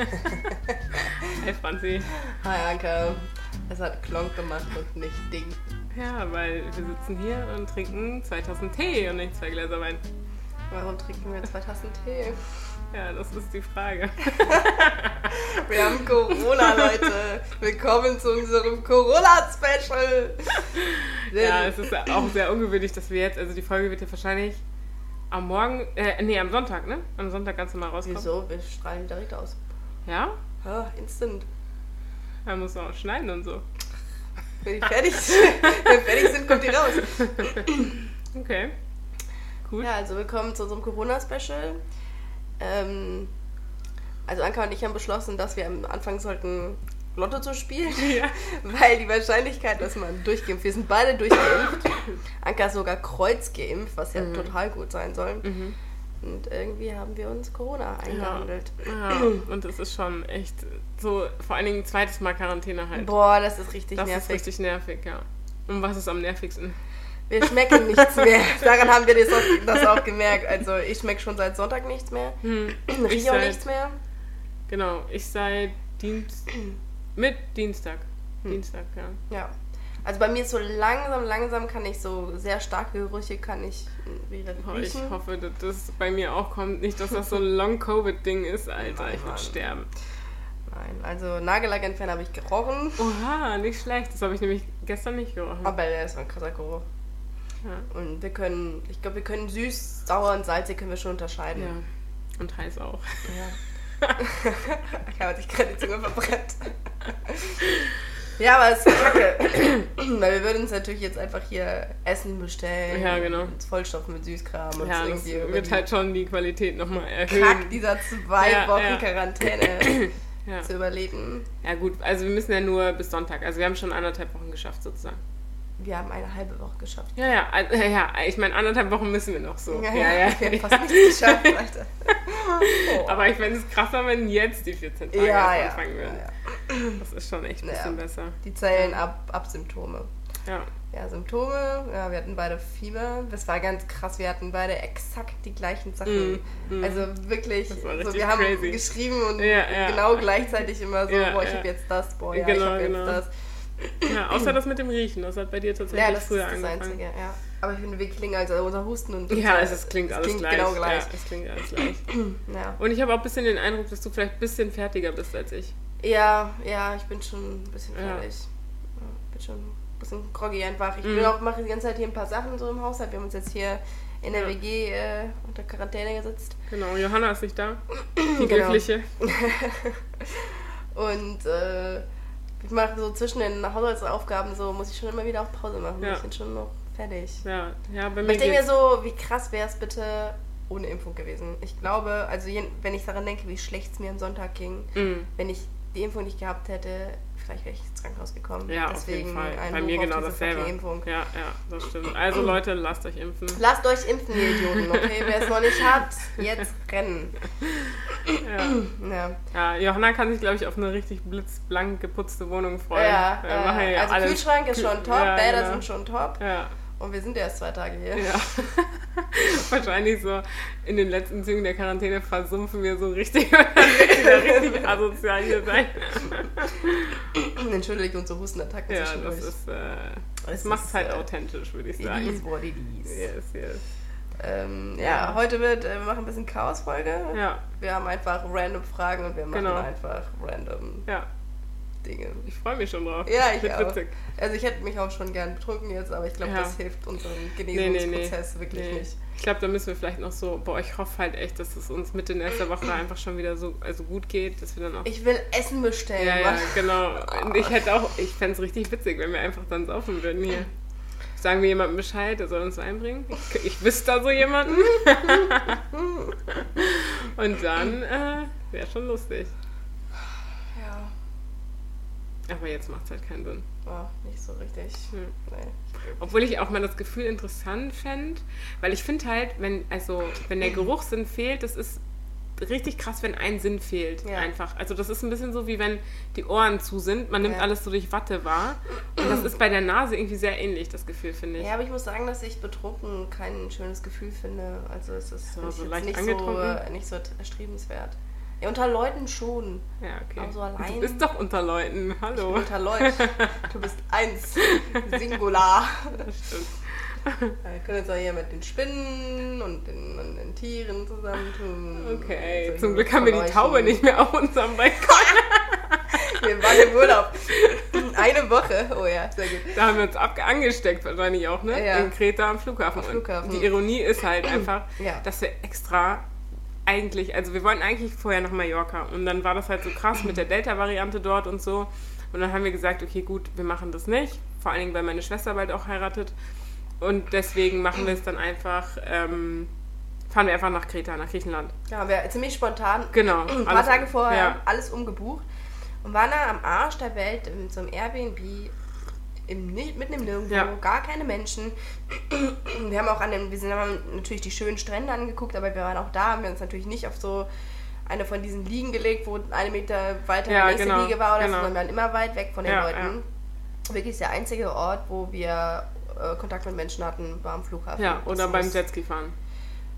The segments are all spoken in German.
Hey Franzi. Hi Anke. Es hat Klonk gemacht und nicht Ding. Ja, weil wir sitzen hier und trinken 2000 Tee und nicht zwei Gläser Wein. Warum trinken wir zwei Tassen Tee? Ja, das ist die Frage. Wir haben Corona, Leute. Willkommen zu unserem Corona-Special. Ja, es ist auch sehr ungewöhnlich, dass wir jetzt, also die Folge wird ja wahrscheinlich am Morgen, äh, nee, am Sonntag, ne? Am Sonntag ganz normal rauskommen. Wieso? Wir strahlen direkt aus. Ja? Ja, instant. Da muss man auch schneiden und so. Wenn die fertig sind, wenn wir fertig sind, kommt die raus. Okay. Gut. Ja, also willkommen zu unserem Corona-Special. Ähm, also Anka und ich haben beschlossen, dass wir am Anfang sollten, Lotto zu spielen. Ja. Weil die Wahrscheinlichkeit, dass man durchgeimpft, wir sind beide durchgeimpft. Anka ist sogar kreuzgeimpft, was ja total gut sein soll. Mhm. Und irgendwie haben wir uns Corona eingehandelt. Ja, und es ist schon echt so, vor allen Dingen zweites Mal Quarantäne halt. Boah, das ist richtig das nervig. ist richtig nervig, ja. Und was ist am nervigsten? Wir schmecken nichts mehr. Daran haben wir das auch, das auch gemerkt. Also ich schmecke schon seit Sonntag nichts mehr. Hm, Riech auch seit- nichts mehr. Genau, ich seit Dienst, mit Dienstag. Hm. Dienstag, ja. Ja. Also bei mir ist so langsam, langsam kann ich so sehr starke Gerüche kann ich wieder Oh, ich riechen. hoffe, dass das bei mir auch kommt. Nicht, dass das so ein Long-Covid-Ding ist, Alter. Nein, Ich würde sterben. Nein, also Nagellack entfernen habe ich gerochen. Oha, nicht schlecht. Das habe ich nämlich gestern nicht gerochen. Aber der ist ein krasser Geruch. Ja. Und wir können, ich glaube, wir können süß, sauer und salzig können wir schon unterscheiden. ja. Und heiß auch. Ja. ich habe dich gerade die Zunge verbrennt. ja, aber es ist kacke. Weil wir würden uns natürlich jetzt einfach hier Essen bestellen. Ja, genau. Und vollstopfen mit Süßkram und Ja, das wird halt schon die Qualität nochmal Kack erhöhen. dieser zwei Ja, Wochen ja. Quarantäne Ja. zu überleben. ja, gut. Also, wir müssen ja nur bis Sonntag. Also, wir haben schon anderthalb Wochen geschafft, sozusagen. Wir haben eine halbe Woche geschafft. Ja, ja. also, ja ich meine, anderthalb Wochen müssen wir noch so. Ja, ja. ja, wir haben fast nichts geschafft, Alter. Oh. Aber ich fände es krasser, wenn jetzt die 14 Tage ja, erst ja, anfangen würden. ja. Das ist schon echt ein Ja. bisschen besser. Die zählen ab, ab Symptome. Ja. Ja, Symptome, ja, wir hatten beide Fieber. Das war ganz krass, wir hatten beide exakt die gleichen Sachen. Mm, mm. Also wirklich, so, wir haben crazy. geschrieben und Ja, ja. genau gleichzeitig immer so, Ja, boah, ich ja. habe jetzt das, boah, ja, ich Genau, habe jetzt genau. das. Ja, außer das mit dem Riechen. Das hat bei dir tatsächlich Ja, das ist früher das angefangen. Einzige, ja. Aber ich finde, wir klingen also unser Husten und Ja, es, ist, klingt es alles klingt gleich. genau gleich. Ja, es klingt alles gleich. Ja. Und ich habe auch ein bisschen den Eindruck, dass du vielleicht ein bisschen fertiger bist als ich. ja, ja, ich bin schon ein bisschen fertig. Ja, bin schon ein bisschen groggy einfach. Ich Mhm. auch, mache die ganze Zeit hier ein paar Sachen so im Haushalt. Wir haben uns jetzt hier in der Ja. WG äh, unter Quarantäne gesetzt. Genau, Johanna ist nicht da. Die Genau. Glückliche. Und äh, ich mache so zwischen den Haushaltsaufgaben so, muss ich schon immer wieder auch Pause machen. Ja. Ich bin schon noch fertig. Ja, ja, bei mir ich denke mir so, wie krass wäre es bitte ohne Impfung gewesen. Ich glaube, also wenn ich daran denke, wie schlecht es mir am Sonntag ging, Mm. wenn ich die Impfung nicht gehabt hätte, vielleicht wäre ich ins Krankenhaus gekommen. Ja, Deswegen auf jeden Fall. Bei mir genau dasselbe. Ja, ja, das stimmt. Also Leute, lasst euch impfen. Lasst euch impfen, ihr Idioten, okay? Wer es noch nicht hat, jetzt rennen. Ja. Ja. Johanna kann sich, glaube ich, auf eine richtig blitzblank geputzte Wohnung freuen. Ja, äh, also alles- Kühlschrank ist schon top, Bäder genau. sind schon top Ja, und wir sind erst zwei Tage hier. ja. Wahrscheinlich so in den letzten Zügen der Quarantäne versumpfen wir so richtig, richtig asozial hier sein. Entschuldigt unsere Hustenattacken Ja, das ist, äh, das Es macht ist, halt äh, authentisch, würde ich It is sagen. what it is. Yes, yes. Ähm, ja, Ja. heute wird, äh, wir machen ein bisschen Chaos-Folge. Ja, Wir haben einfach random Fragen und wir machen Genau. einfach random ja. Dinge. Ich freue mich schon drauf. Ja, ich auch. witzig. Also ich hätte mich auch schon gern betrunken jetzt, aber ich glaube, Ja. das hilft unserem Nee, nee, nee. Genesungsprozess wirklich nee. nicht. Ich glaube, da müssen wir vielleicht noch so, boah, ich hoffe halt echt, dass es uns Mitte nächster Woche einfach schon wieder so also gut geht, dass wir dann auch. Ich will Essen bestellen. ja, ja, genau. Und ich hätte auch, ich fände es richtig witzig, wenn wir einfach dann saufen würden hier. Sagen wir jemandem Bescheid, der soll uns einbringen. Ich, ich wüsste da so jemanden. Und dann äh, wäre schon lustig. Aber jetzt macht es halt keinen Sinn. war nicht so richtig. Hm. Nee. Obwohl ich auch mal das Gefühl interessant fände, weil ich finde halt, wenn, also, wenn der Geruchssinn fehlt, das ist richtig krass, wenn ein Sinn fehlt. Ja. Einfach. Also das ist ein bisschen so, wie wenn die Ohren zu sind. Man nimmt Ja. alles so durch Watte wahr. Und das ist bei der Nase irgendwie sehr ähnlich, das Gefühl, finde ich. Ja, aber ich muss sagen, dass ich betrunken kein schönes Gefühl finde. Also es ist So, finde ich so nicht, so, nicht so erstrebenswert. Ja, unter Leuten schon. Ja, okay. Aber so allein. Du bist doch unter Leuten. Hallo. Unter Leuten. Du bist eins. Singular. Das stimmt. Wir können jetzt auch hier mit den Spinnen und den, und den Tieren zusammentun. Okay, So zum hier Glück haben wir die. Taube nicht mehr auf unserem Balkon. Wir waren im Urlaub. Eine Woche. Oh ja, sehr gut. Da haben wir uns angesteckt wahrscheinlich auch, ne? Ja. In Kreta am Flughafen. Am Flughafen. Und die Ironie ist halt einfach, Ja. dass wir extra eigentlich, also wir wollten eigentlich vorher nach Mallorca und dann war das halt so krass mit der Delta-Variante dort und so. Und dann haben wir gesagt, okay, gut, wir machen das nicht. Vor allen Dingen, weil meine Schwester bald auch heiratet. Und deswegen machen wir es dann einfach, ähm, fahren wir einfach nach Kreta, nach Griechenland. Ja, wir ziemlich spontan. Genau. Ein paar Tage vorher Ja. alles umgebucht und waren da am Arsch der Welt in so einem Airbnb im, mitten im Nirgendwo, Ja. gar keine Menschen. Wir haben auch an den, wir sind, haben natürlich die schönen Strände angeguckt, aber wir waren auch da, haben wir uns natürlich nicht auf so eine von diesen Liegen gelegt, wo eine Meter weiter Ja, die nächste genau, Liege war oder genau. so, sondern wir waren immer weit weg von den Ja, Leuten. Wirklich der einzige Ort, wo wir äh, Kontakt mit Menschen hatten, war am Flughafen. Ja, oder beim Jetski fahren.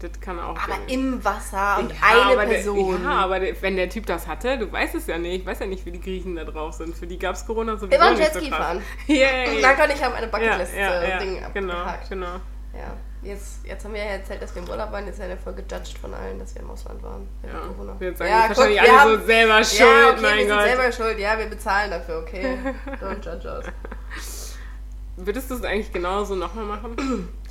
Das kann auch Aber gehen. im Wasser und Ja, eine Person. Der, ja, aber der, wenn der Typ das hatte, du weißt es ja nicht. Ich weiß ja nicht, wie die Griechen da drauf sind. Für die gab es Corona sowieso Wir waren nicht Jetski so fahren. Yay! Und ich haben eine Bucketlist ja, äh, ja, Ding genau, abgehakt. genau. Ja. Jetzt, jetzt haben wir ja erzählt, dass wir im Urlaub waren. Jetzt werden wir voll gejudged von allen, dass wir im Ausland waren. Ja. Corona. Wir sagen ja, wahrscheinlich guck, wir alle so haben- selber schuld, ja, okay, mein wir sind Gott. selber schuld. Ja, wir bezahlen dafür, okay. Don't judge us. Würdest du es eigentlich genauso nochmal machen?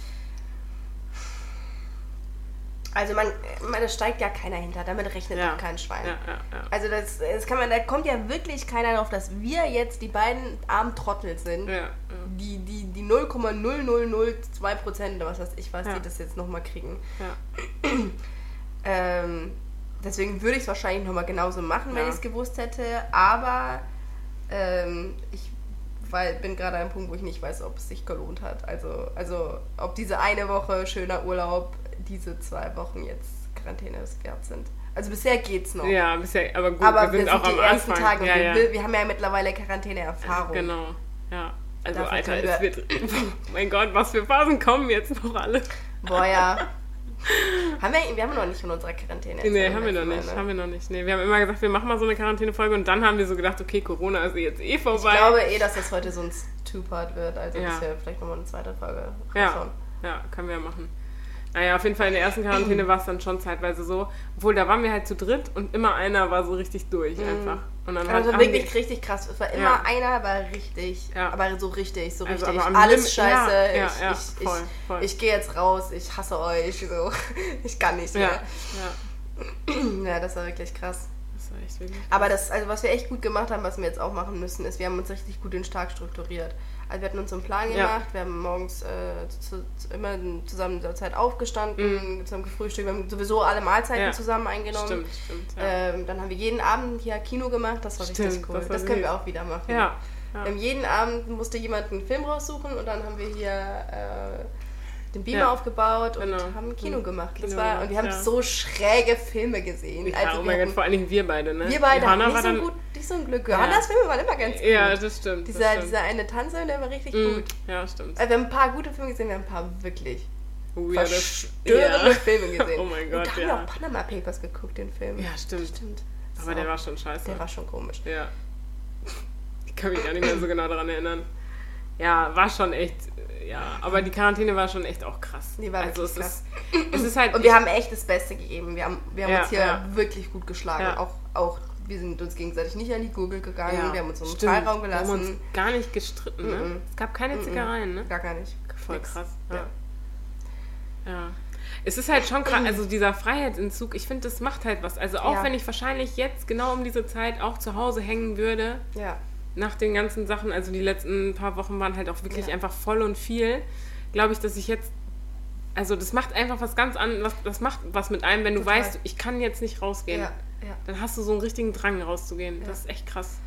Also man, man, da steigt ja keiner hinter. Damit rechnet Ja. doch kein Schwein. Ja, ja. Also das, das kann man, da kommt ja wirklich keiner drauf, dass wir jetzt die beiden armen Trottel sind. Die, die, die 0,0002 Prozent oder was weiß ich was, die das jetzt nochmal kriegen. Ähm, deswegen würde ich es wahrscheinlich nochmal genauso machen, wenn ich es gewusst hätte. Aber ähm, ich weil, bin gerade an einem Punkt, wo ich nicht weiß, ob es sich gelohnt hat. Also, also ob diese eine Woche schöner Urlaub, diese zwei Wochen jetzt Quarantäne wert sind. Also bisher geht's noch. Ja, bisher, aber gut, aber wir sind auch die am ersten Anfang. Tage. ja, wir, ja. wir, wir haben ja mittlerweile Quarantäne-Erfahrung. Genau, ja. Also, Dafür Alter, können es wir- wird. mein Gott, was für Phasen kommen jetzt noch alle? Boah, ja. haben wir, wir haben noch nicht von unserer Quarantäne Nee, erzählt haben wir noch nicht. ne? Haben wir noch nicht. Nee, wir haben immer gesagt, wir machen mal so eine Quarantänefolge und dann haben wir so gedacht, okay, Corona ist jetzt eh Ich vorbei. glaube eh, dass das heute so ein Two-Part wird, also Ja. dass wir vielleicht nochmal eine zweite Folge ja, raushauen. ja, können wir machen. Naja, auf jeden Fall in der ersten Quarantäne war es dann schon zeitweise so. Obwohl, da waren wir halt zu dritt und immer einer war so richtig durch einfach. Und dann Also haben wirklich die- richtig krass. Es war immer Ja. einer, war richtig, Ja. aber so richtig, so Also richtig. am Alles Limit- scheiße. ja, ich ich, voll, ich, voll. ich gehe jetzt raus, ich hasse euch. So. Ich kann nicht Ja, mehr. ja, Ja, das war wirklich krass. das war echt wirklich. Aber das, also was wir echt gut gemacht haben, was wir jetzt auch machen müssen, ist, wir haben uns richtig gut den Tag strukturiert. Also wir hatten uns so einen Plan Ja. gemacht, wir haben morgens äh, zu, zu, immer zusammen zur Zeit aufgestanden, zusammen gefrühstückt, wir haben sowieso alle Mahlzeiten Mhm. Ja. zusammen eingenommen. Stimmt, stimmt. Ja. Ähm, dann haben wir jeden Abend hier Kino gemacht, das war richtig Stimmt, cool. das Das, können wir auch wieder machen. ja. ja. Wir haben jeden Abend musste jemand einen Film raussuchen und dann haben wir hier äh, den Beamer Ja. aufgebaut und Genau. haben Kino Mhm. gemacht. Kino war, gemacht, und wir haben ja. so schräge Filme gesehen. Ja, Also oh mein Gott, vor allen Dingen wir beide, ne? wir beide Johanna hatten nicht war so, dann, gut, nicht so ein Glück. Johannas Filme waren immer ganz gut. Ja, das stimmt. dieser, das stimmt. dieser eine Tanzer, der war richtig Mm, gut. Ja, stimmt. Also wir haben ein paar gute Filme gesehen, wir haben ein paar wirklich Oh, verstörende. Filme gesehen. Oh mein und Gott, da haben wir auch Panama Papers geguckt, den Film. Ja, stimmt. Stimmt. Aber So. der war schon scheiße. Der war schon komisch. Ja. Ich kann mich gar nicht mehr so genau daran erinnern. Ja, war schon echt, ja. Aber die Quarantäne war schon echt auch krass. Die war also es wirklich ist, es ist halt. Und wir haben echt das Beste gegeben. Wir haben, wir haben Ja, uns hier ja. wirklich gut geschlagen. Ja. Auch, auch wir sind uns gegenseitig nicht an die Gurgel gegangen. wir haben uns stimmt. Freiraum Wir haben uns gelassen. gar nicht gestritten, ne? Mhm. Es gab keine. Zickereien, ne? Gar gar nicht. Voll Nix. krass. Ja. Es ist halt schon krass, also dieser Freiheitsentzug, ich finde, das macht halt was. Also auch Ja. wenn ich wahrscheinlich jetzt genau um diese Zeit auch zu Hause hängen würde, Ja. Nach den ganzen Sachen, also die letzten paar Wochen waren halt auch wirklich Ja. einfach voll und viel, glaube ich, dass ich jetzt, also das macht einfach was ganz anderes, das macht was mit einem, wenn du Total. weißt, ich kann jetzt nicht rausgehen. Ja, ja. Dann hast du so einen richtigen Drang rauszugehen. Das ist echt krass.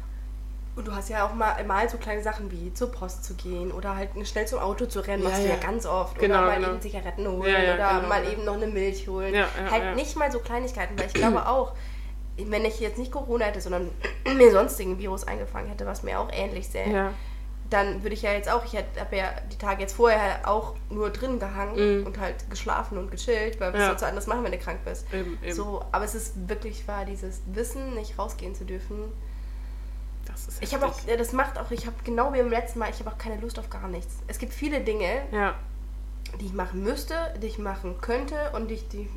Und du hast ja auch mal, mal so kleine Sachen wie zur Post zu gehen oder halt schnell zum Auto zu rennen, Ja, machst du ja. ganz oft. Genau, oder mal genau. eben Zigaretten holen Ja, ja, oder genau, mal eben noch eine Milch holen. Ja, ja, halt nicht mal so Kleinigkeiten, weil ich glaube auch, wenn ich jetzt nicht Corona hätte, sondern mir sonstigen Virus eingefangen hätte, was mir auch ähnlich sähe, Ja. dann würde ich ja jetzt auch, ich habe ja die Tage jetzt vorher auch nur drin gehangen Mhm. und halt geschlafen und gechillt, weil was Ja. sollst du anders machen, wenn du krank bist? Eben, eben. So, aber es ist wirklich wahr, dieses Wissen, nicht rausgehen zu dürfen. Das ist Ich habe auch, heftig. das macht auch, ich habe genau wie beim letzten Mal, ich habe auch keine Lust auf gar nichts. Es gibt viele Dinge, Ja, die ich machen müsste, die ich machen könnte und die ich die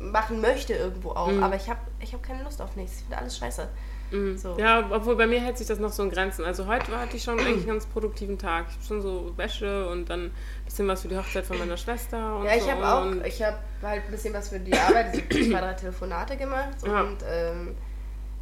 machen möchte irgendwo auch. Mhm. Aber ich habe ich hab keine Lust auf nichts. Ich finde alles scheiße. mhm. So. ja, obwohl bei mir hält sich das noch so in Grenzen. Also heute hatte ich schon eigentlich einen ganz produktiven Tag. Ich habe schon so Wäsche und dann ein bisschen was für die Hochzeit von meiner Schwester und Ja, ich so. habe auch, ich habe halt ein bisschen was für die Arbeit, also zwei, drei Telefonate gemacht Ja. und ähm,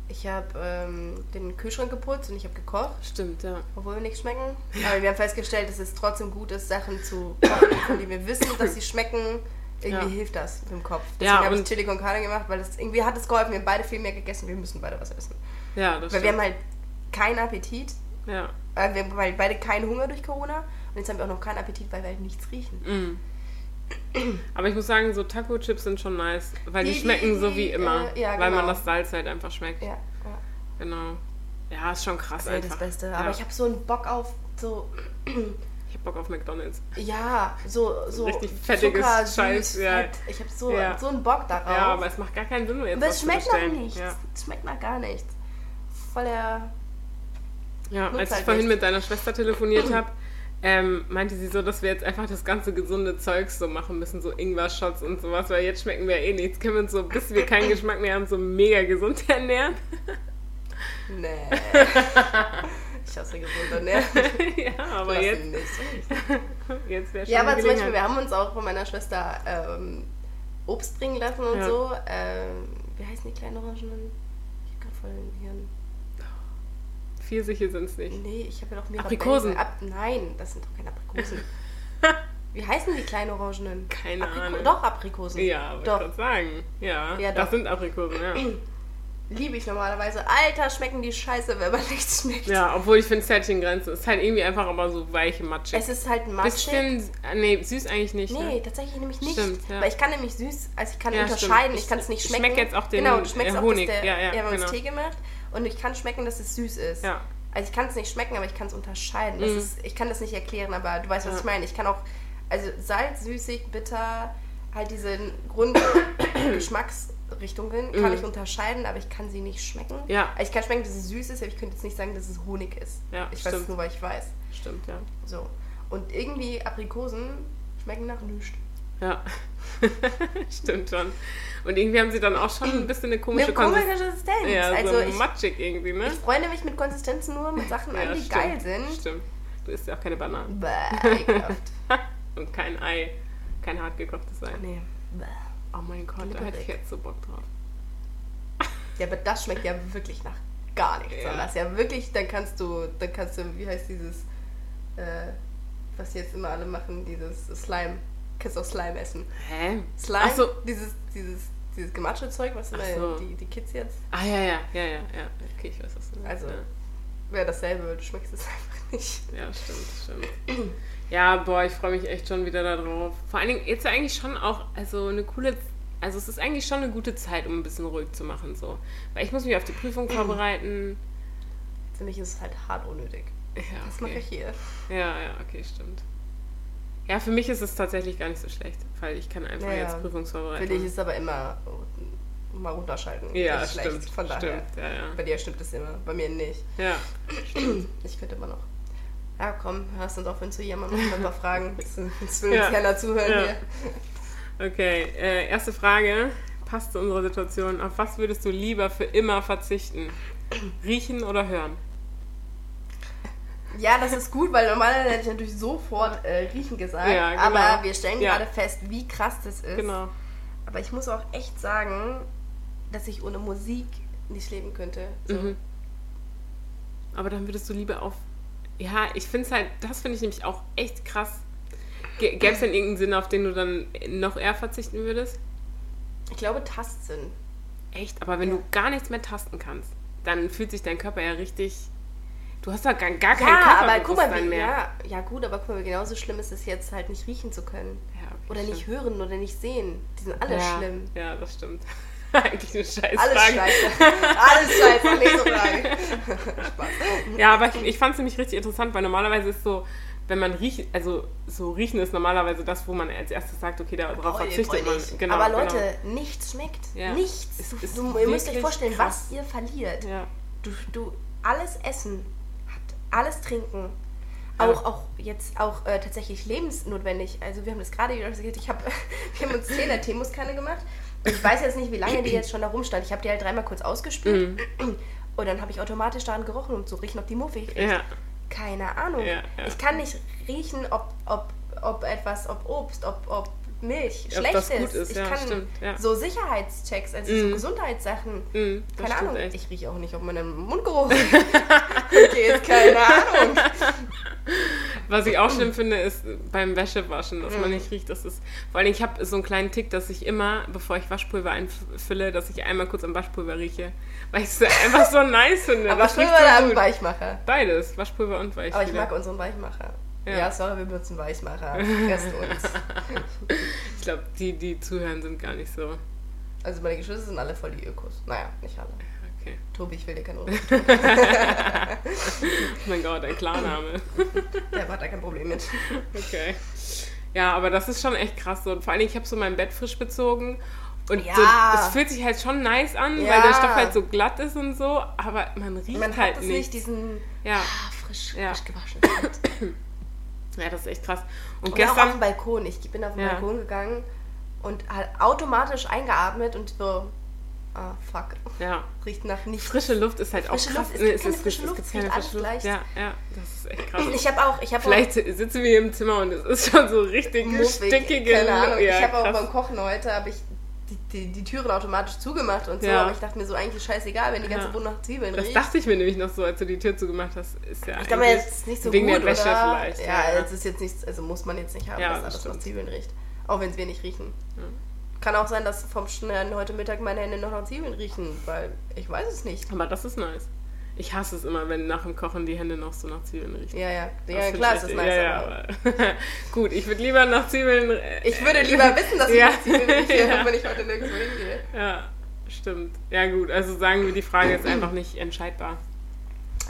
ich habe ähm, den Kühlschrank geputzt und ich habe gekocht, Stimmt, ja. obwohl wir nichts schmecken. Aber wir haben festgestellt, dass es trotzdem gut ist, Sachen zu kochen, von denen wir wissen, dass sie schmecken. Irgendwie Ja. hilft das im Kopf. Deswegen Ja, habe ich Chili con Carne gemacht, weil das irgendwie hat es geholfen. Wir haben beide viel mehr gegessen, wir müssen beide was essen. Ja, das Weil wir stimmt. haben halt keinen Appetit, ja. äh, wir haben halt beide keinen Hunger durch Corona und jetzt haben wir auch noch keinen Appetit, weil wir halt nichts riechen. Mm. Aber ich muss sagen, so Taco-Chips sind schon nice, weil die, Die- die- schmecken so die, wie immer, äh, ja, weil man genau. das Salz halt einfach schmeckt. Ja, ja. Genau. Ja, ist schon krass Das ist das. Beste. Ja. Aber ich habe so einen Bock auf so, ich hab Bock auf McDonalds. ja, so, so Richtig fettiges Zucker, Scheiß, ja. fett. Ich habe so, Ja. so einen Bock darauf. Ja, aber es macht gar keinen Sinn, jetzt aber es schmeckt nach bestellen. nichts. Es schmeckt nach gar nichts. Voll der... Ja, als ich halt vorhin mit deiner Schwester telefoniert habe, ähm, meinte sie so, dass wir jetzt einfach das ganze gesunde Zeugs so machen müssen, so Ingwer-Shots und sowas, weil jetzt schmecken wir eh nichts. Können wir uns so, bis wir keinen Geschmack mehr haben, so mega gesund ernähren? Nee. ich hasse gesunde ne? ja, aber Lass jetzt, jetzt wäre schon Ja, aber zum Beispiel, wir haben uns auch von meiner Schwester ähm, Obst bringen lassen und Ja. so. Ähm, wie heißen die kleinen Orangenen? Ich hab grad voll den Hirn. Pfirsiche sind es nicht. Nee, ich habe ja doch mehrere Aprikosen. Ab, nein, das sind doch keine Aprikosen. Wie heißen die kleinen Orangenen? Keine Apriko Ahnung. Doch, Aprikosen. Ja, wollte ich gerade sagen. Ja, Ja, das sind Aprikosen, ja. Liebe ich normalerweise. Alter, schmecken die scheiße, wenn man nichts schmeckt. Ja, obwohl ich finde es in Grenzen. Es ist halt irgendwie einfach aber so weiche Matschig. Es ist halt matschig. Nee, süß eigentlich nicht. Nee, Ne? tatsächlich nämlich nicht. Stimmt, ja. Weil ich kann nämlich süß, also ich kann Ja, unterscheiden, stimmt. ich kann es nicht Ich schmecken. schmeck jetzt auch den, genau, du schmeckst äh, auch, Honig. dass der, Ja, ja, wir haben uns. Tee gemacht und ich kann schmecken, dass es süß ist. Ja. Also ich kann es nicht schmecken, aber ich kann es unterscheiden. Mhm. ist, ich kann das nicht erklären, aber du weißt, was ich meine. Ich kann auch, also Salz, süßig, bitter, halt diese Grundgeschmacksrichtungen kann Mhm. ich unterscheiden, aber ich kann sie nicht schmecken. Ja. Ich kann schmecken, dass es süß ist, aber ich könnte jetzt nicht sagen, dass es Honig ist. Ja, ich weiß es stimmt. nur, weil ich weiß. Stimmt, ja. So. Und irgendwie Aprikosen schmecken nach nichts. Ja. Stimmt schon. Und irgendwie haben sie dann auch schon ein bisschen eine komische Eine komische Konsistenz. Ja, also so ich, matschig irgendwie, ne? ich freunde mich mit Konsistenzen nur mit Sachen an, die stimmt. geil sind. Stimmt. Du isst ja auch keine Bananen. Bäh. Und kein Ei. Kein hart gekochtes Ei. nee. Bäh. Oh mein Gott, da hätte ich Glibberig. jetzt so Bock drauf. Ja, aber das schmeckt ja wirklich nach gar nichts. Ja. Das ist ja wirklich, dann kannst du, dann kannst du, wie heißt dieses, äh, was jetzt immer alle machen, dieses Slime. Kannst auch Slime essen. Hä? Slime, Ach so. dieses, dieses, dieses gematsche Zeug, was immer so. die, die Kids jetzt, Ah, ja, ja, ja, ja, ja. Okay, ich weiß, was du meinst. Also, ja. Wäre dasselbe, du schmeckst es einfach nicht. Ja, stimmt, stimmt. Ja, boah, ich freue mich echt schon wieder darauf. Vor allen Dingen, jetzt eigentlich schon auch, also eine coole, also es ist eigentlich schon eine gute Zeit, um ein bisschen ruhig zu machen, so. Weil ich muss mich auf die Prüfung vorbereiten. Für mich ist es halt hart unnötig. Ja, Das mache ich hier. Ja, ja, okay, stimmt. Ja, für mich ist es tatsächlich gar nicht so schlecht, weil ich kann einfach Ja, jetzt Prüfungsvorbereitung. Für dich ist es aber immer mal runterschalten. ja, Das schlecht, stimmt, Von daher. stimmt, ja, ja. Bei dir stimmt es immer, bei mir nicht. Ja, Ich könnte immer noch. Ja, komm, hörst uns auf, wenn zu jemandem noch ein paar Fragen. Das das will uns keiner zuhören hier. okay. Äh, erste Frage, passt zu unserer Situation. Auf was würdest du lieber für immer verzichten? Riechen oder hören? Ja, das ist gut, weil normalerweise hätte ich natürlich sofort äh, riechen gesagt. Ja, genau. Aber wir stellen Ja. gerade fest, wie krass das ist. Genau. Aber ich muss auch echt sagen, dass ich ohne Musik nicht leben könnte. So. Mhm. Aber dann würdest du lieber auf. Ja, ich finde es halt, das finde ich nämlich auch echt krass. Gäbe es denn irgendeinen Sinn, auf den du dann noch eher verzichten würdest? Ich glaube, Tastsinn. Echt? Aber wenn Ja. du gar nichts mehr tasten kannst, dann fühlt sich dein Körper ja richtig. Du hast doch gar, gar kein Ja, aber guck mal, wie, mehr. ja, ja gut, aber guck mal, genauso schlimm ist es jetzt halt nicht riechen zu können. Ja, okay, Oder nicht stimmt. hören oder nicht sehen. Die sind alle schlimm. Ja, das stimmt. Eigentlich eine scheiß Alles Frage. scheiße. Alles scheiße. Nächste Frage. Spaß. Ja, aber ich, ich fand es nämlich richtig interessant, weil normalerweise ist so, wenn man riecht, also so riechen ist normalerweise das, wo man als erstes sagt, okay, darauf verzichtet man. Genau, Aber Leute, genau. nichts schmeckt. Ja. Nichts. Es ist du, ihr müsst euch vorstellen, krass. was ihr verliert. Ja. Du, du, alles essen, alles trinken. Auch, auch jetzt auch äh, tatsächlich lebensnotwendig. Also wir haben das gerade wieder gesagt, ich hab, wir haben uns 10er Teemuskanne gemacht. Ich weiß jetzt nicht, wie lange die jetzt schon da rumstand. Ich habe die halt dreimal kurz ausgespült. Mhm. Und dann habe ich automatisch daran gerochen, um zu riechen, ob die muffig riecht. Ja. Keine Ahnung. Ja, ja. Ich kann nicht riechen, ob, ob, ob etwas, ob Obst, ob, ob Milch schlecht ist. ist, Ich ja, kann stimmt, ja. so Sicherheitschecks, also so Mhm. Gesundheitssachen. Mhm, das keine Ahnung. echt. Ich rieche auch nicht, ob man einen Mundgeruch ist keine Ahnung. Was ich auch schlimm finde, ist beim Wäschewaschen, dass Mhm. man nicht riecht. Das ist, vor allem, ich habe so einen kleinen Tick, dass ich immer, bevor ich Waschpulver einfülle, dass ich einmal kurz am Waschpulver rieche. Weil ich es einfach so nice finde. Waschpulver oder so. Weichmacher? Beides, Waschpulver und Weichspüler. Aber ich mag unseren Weichmacher. Ja. Ja, sorry, wir benutzen Weichmacher. Rest uns. Ich glaube, die, die zuhören, sind gar nicht so. Also meine Geschwister sind alle voll die Ökos. Naja, nicht alle. Okay. Tobi, ich will dir keine Ruhe. Oh mein Gott, ein Klarname. Der hat da kein Problem mit. Okay. Ja, aber das ist schon echt krass so. Und vor allem, ich habe so mein Bett frisch bezogen. Und Ja. so, es fühlt sich halt schon nice an, Ja. weil der Stoff halt so glatt ist und so, aber man riecht Man halt hat es nicht. nicht, diesen Ja. ah, frisch, frisch gewaschen. ja, das ist echt krass. Und Und auch auf dem gestern, Balkon. Ich bin auf den Ja. Balkon gegangen und halt automatisch eingeatmet und so, ah, fuck. ja, Riecht nach nichts. frische Luft ist halt Frische auch krass. Luft, es Nee, gibt keine es frische es Luft, gibt es keine riecht alles frische Luft. Ja, ja, das ist echt krass. Ich habe auch, ich habe Vielleicht sitzen wir hier im Zimmer und es ist schon so richtig stickige keine Ahnung. Ja, ich habe auch beim Kochen heute habe ich die, die, Türen automatisch zugemacht und so, Ja. aber ich dachte mir so eigentlich scheißegal, wenn die ganze Ja. Wohnung nach Zwiebeln Das riecht. dachte ich mir nämlich noch so, als du die Tür zugemacht hast. Ist ja ich glaube jetzt nicht so wegen gut, der Wäsche oder? vielleicht. Ja, es ist jetzt nichts, also muss man jetzt nicht haben, Ja, dass das alles nach. Zwiebeln riecht. Auch wenn es nicht riechen. Kann auch sein, dass vom Schneiden heute Mittag meine Hände noch nach Zwiebeln riechen, weil ich weiß es nicht. Aber das ist nice. Ich hasse es immer, wenn nach dem Kochen die Hände noch so nach Zwiebeln riechen. Ja, ja. Ja, klar ist das nice, ja, ja, aber Gut, ich würde lieber nach Zwiebeln. äh, ich würde lieber wissen, dass ich Ja. nach Zwiebeln rieche, Ja. wenn ich heute nirgendwo hingehe. Ja, stimmt. Ja, gut, also sagen wir, die Frage ist einfach nicht entscheidbar.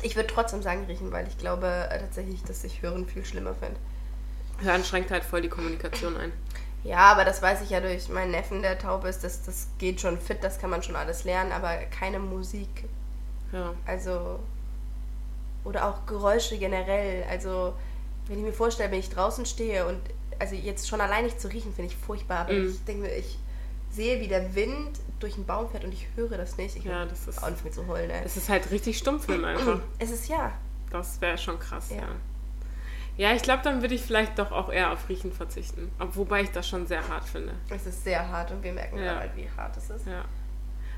Ich würde trotzdem sagen riechen, weil ich glaube äh, tatsächlich, dass ich Hören viel schlimmer finde. Hören schränkt halt voll die Kommunikation ein. Ja, aber das weiß ich ja durch meinen Neffen, der taub ist. Das, das geht schon fit, das kann man schon alles lernen, aber keine Musik. Ja. Also. Oder auch Geräusche generell. Also, wenn ich mir vorstelle, wenn ich draußen stehe und. Also, jetzt schon allein nicht zu riechen, finde ich furchtbar. Aber Mhm. ich denke mir, ich sehe, wie der Wind durch einen Baum fährt und ich höre das nicht. Ich Ja, das ist- anfangen zu heulen, ey. Es ist halt richtig Stummfilm einfach. Es ist ja. Das wäre schon krass, ja. Ja. Ja, ich glaube, dann würde ich vielleicht doch auch eher auf Riechen verzichten. Ob, wobei ich das schon sehr hart finde. Es ist sehr hart und wir merken Ja. gerade halt, wie hart es ist. Ja.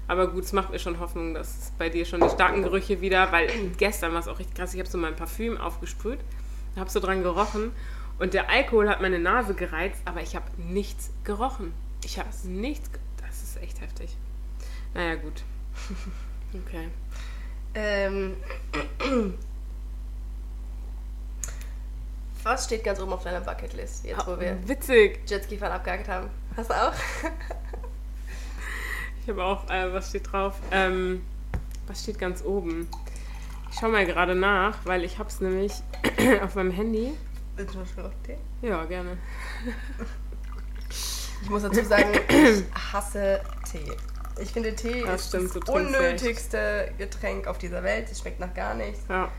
Aber gut, es macht mir schon Hoffnung, dass bei dir schon die starken Gerüche wieder, weil gestern war es auch richtig krass. Ich habe so mein Parfüm aufgesprüht, habe so dran gerochen und der Alkohol hat meine Nase gereizt, aber ich habe nichts gerochen. Ich habe nichts. Das ist echt heftig. Naja, gut. Okay. Ähm, was steht ganz oben auf deiner Bucketlist, jetzt wo wir Witzig. Jetski-Fahren abgehakt haben? Hast du auch? Ich habe auch, äh, was steht drauf? Ähm, was steht ganz oben? Ich schaue mal gerade nach, weil ich habe es nämlich auf meinem Handy. Willst du schon auf Tee? Ja, gerne. Ich muss dazu sagen, ich hasse Tee. Ich finde, Tee Das ist stimmt, das unnötigste Getränk auf dieser Welt. Es schmeckt nach gar nichts. Ja.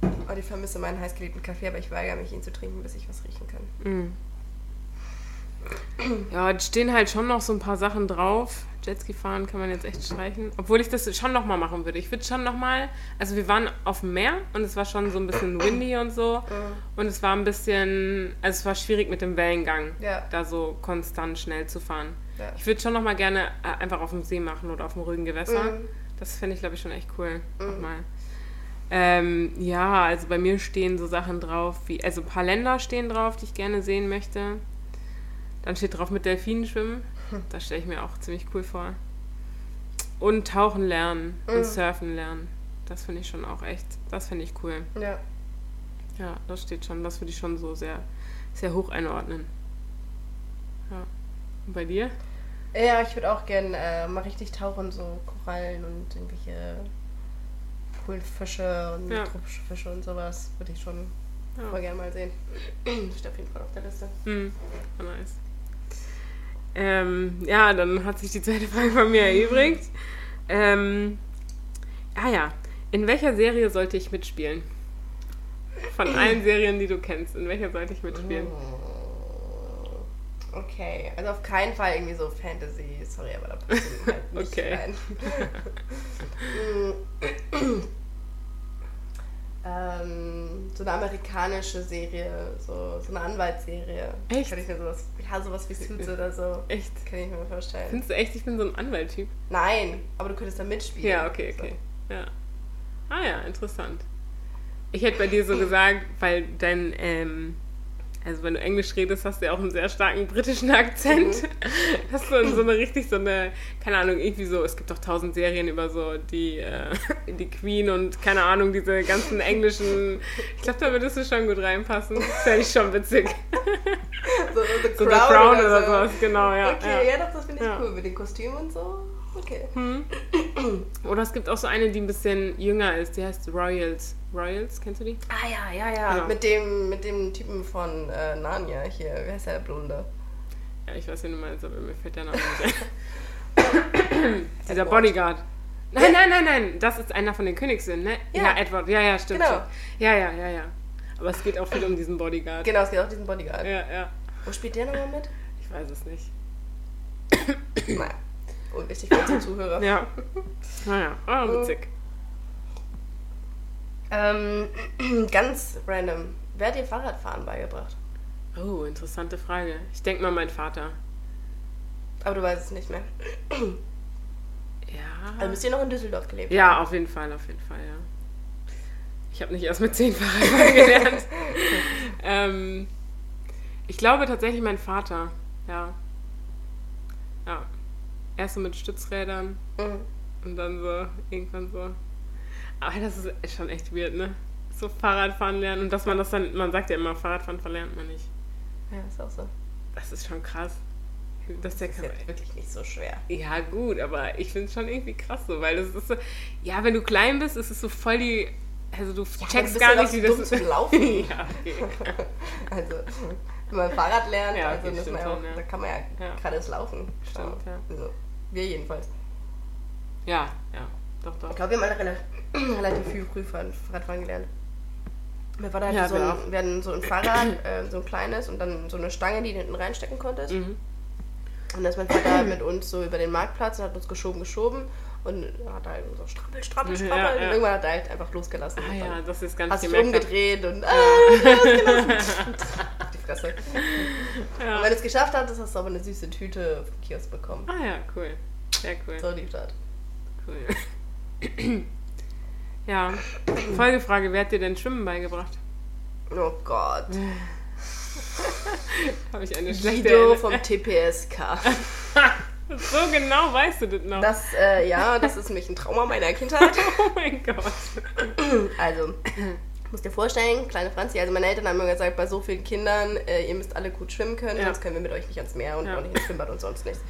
Und ich vermisse meinen heißgeliebten Kaffee, aber ich weigere mich, ihn zu trinken, bis ich was riechen kann. Mm. Ja, es stehen halt schon noch so ein paar Sachen drauf. Jetski fahren kann man jetzt echt streichen. Obwohl ich das schon nochmal machen würde. Ich würde schon nochmal. Also, wir waren auf dem Meer und es war schon so ein bisschen windy und so. Und es war ein bisschen. Also, es war schwierig mit dem Wellengang, Ja. da so konstant schnell zu fahren. Ja. Ich würde schon nochmal gerne äh, einfach auf dem See machen oder auf dem ruhigen Gewässer. Mhm. Das fände ich, glaube ich, schon echt cool. Nochmal. Ähm, ja, also bei mir stehen so Sachen drauf, wie, also ein paar Länder stehen drauf, die ich gerne sehen möchte. Dann steht drauf mit Delfinen schwimmen. Das stelle ich mir auch ziemlich cool vor. Und tauchen lernen und surfen lernen. Das finde ich schon auch echt, das finde ich cool. Ja. Ja, das steht schon, das würde ich schon so sehr, sehr hoch einordnen. Ja. Und bei dir? Ja, ich würde auch gern äh, mal richtig tauchen, so Korallen und irgendwelche coolen Fische und Ja. tropische Fische und sowas. Würde ich schon Ja. voll gern mal sehen. Steht auf jeden Fall auf der Liste. Hm, oh, nice. Ähm, ja, dann hat sich die zweite Frage von mir erübrigt. Ähm, ah ja, in welcher Serie sollte ich mitspielen? Von allen Serien, die du kennst, in welcher sollte ich mitspielen? Okay, also auf keinen Fall irgendwie so Fantasy, sorry, aber da passt halt nicht Okay. rein. ähm, so eine amerikanische Serie, so, so eine Anwaltsserie. Echt? Kann ich mir sowas, ja, sowas wie Suits oder so. Echt? Kann ich mir vorstellen. Findest du echt, ich bin so ein Anwalttyp? Nein, aber du könntest da mitspielen. Ja, okay, okay. Ja. Ah ja, interessant. Ich hätte bei dir so gesagt, weil dein, ähm, also wenn du Englisch redest, hast du ja auch einen sehr starken britischen Akzent. Hast du so eine richtig so eine, keine Ahnung, irgendwie so, es gibt doch tausend Serien über so die, äh, die Queen und keine Ahnung, diese ganzen englischen, ich glaube, da würdest du schon gut reinpassen. Das fände ich schon witzig. So, so The So Crown, The Crown oder, so. sowas, genau, ja. Okay, ja. ja, doch, das finde ich Ja. cool mit den Kostümen und so. Okay. Oder es gibt auch so eine, die ein bisschen jünger ist, die heißt Royals. Royals, kennst du die? Ah ja, ja, ja. Genau. Mit dem, mit dem Typen von äh, Narnia hier. Wie heißt der, Blonde? Ja, ich weiß, wen du meinst, aber mir fällt der Name nicht ein. Dieser Edward. Bodyguard. Nein, nein, nein, nein, das ist einer von den Königssöhnen, ne? Ja. Edward, ja, ja, stimmt. Genau. Ja, ja, ja, ja. Aber es geht auch viel um diesen Bodyguard. Genau, es geht auch diesen Bodyguard. Ja, ja. Wo spielt der nochmal mit? Ich weiß es nicht. naja, unwichtig für unsere Zuhörer. Ja. Naja, aber witzig. Ähm, ganz random. Wer hat dir Fahrradfahren beigebracht? Oh, interessante Frage. Ich denke mal, mein Vater. Aber du weißt es nicht mehr. Ja. Also müsst ihr noch in Düsseldorf gelebt Ja, auf jeden Fall, auf jeden Fall, ja. Ich habe nicht erst mit zehn Fahrradfahren gelernt. ähm, ich glaube tatsächlich mein Vater, ja. Ja. Erst so mit Stützrädern Mhm. und dann so irgendwann so. Aber das ist schon echt weird, ne? So Fahrradfahren lernen und dass man das dann, man sagt ja immer, Fahrradfahren verlernt man nicht. Ja, ist auch so. Das ist schon krass. Der Das ist jetzt wirklich nicht so schwer. Ja, gut, aber ich finde es schon irgendwie krass so, weil das ist so, ja, wenn du klein bist, ist es so voll die, also du dann checkst gar nicht, wie so das dumm zum Laufen. ja, okay. Also, wenn man Fahrrad lernt, Ja, also okay, das man ja auch, ja. da kann man ja, Ja. gerade das Laufen. Stimmt, ja. Also, wir jedenfalls. Ja, ja, doch, Ich doch. glaube, wir haben alle relativ, relativ viel früh Fahrradfahren gelernt. Mein Vater hatte Ja, so, wir ein, auch. wir hatten so ein Fahrrad, äh, so ein kleines und dann so eine Stange, die du hinten reinstecken konntest. Mhm. Und dann ist mein Vater mit uns so über den Marktplatz und hat uns geschoben, geschoben und hat halt so strappel, strappel, Ja, strappel. ja. Und irgendwann hat er halt einfach losgelassen. Ah und ja, das ist ganz hast dich hab. umgedreht und ah, losgelassen. Auf die Fresse. Und Ja. wenn du es geschafft hattest, hast du aber eine süße Tüte vom Kiosk bekommen. Ah ja, cool. Sehr cool. So lief das. cool. ja, Folgefrage, wer hat dir denn Schwimmen beigebracht? Oh Gott. Habe ich eine schlechte Guido vom TPSK. So genau weißt du das noch. Das, äh, ja, das ist nämlich ein Trauma meiner Kindheit. oh mein Gott. Also, musst dir vorstellen, kleine Franzi, also meine Eltern haben immer gesagt, bei so vielen Kindern, äh, ihr müsst alle gut schwimmen können, Ja. sonst können wir mit euch nicht ans Meer und Ja. auch nicht ins Schwimmbad und sonst nichts.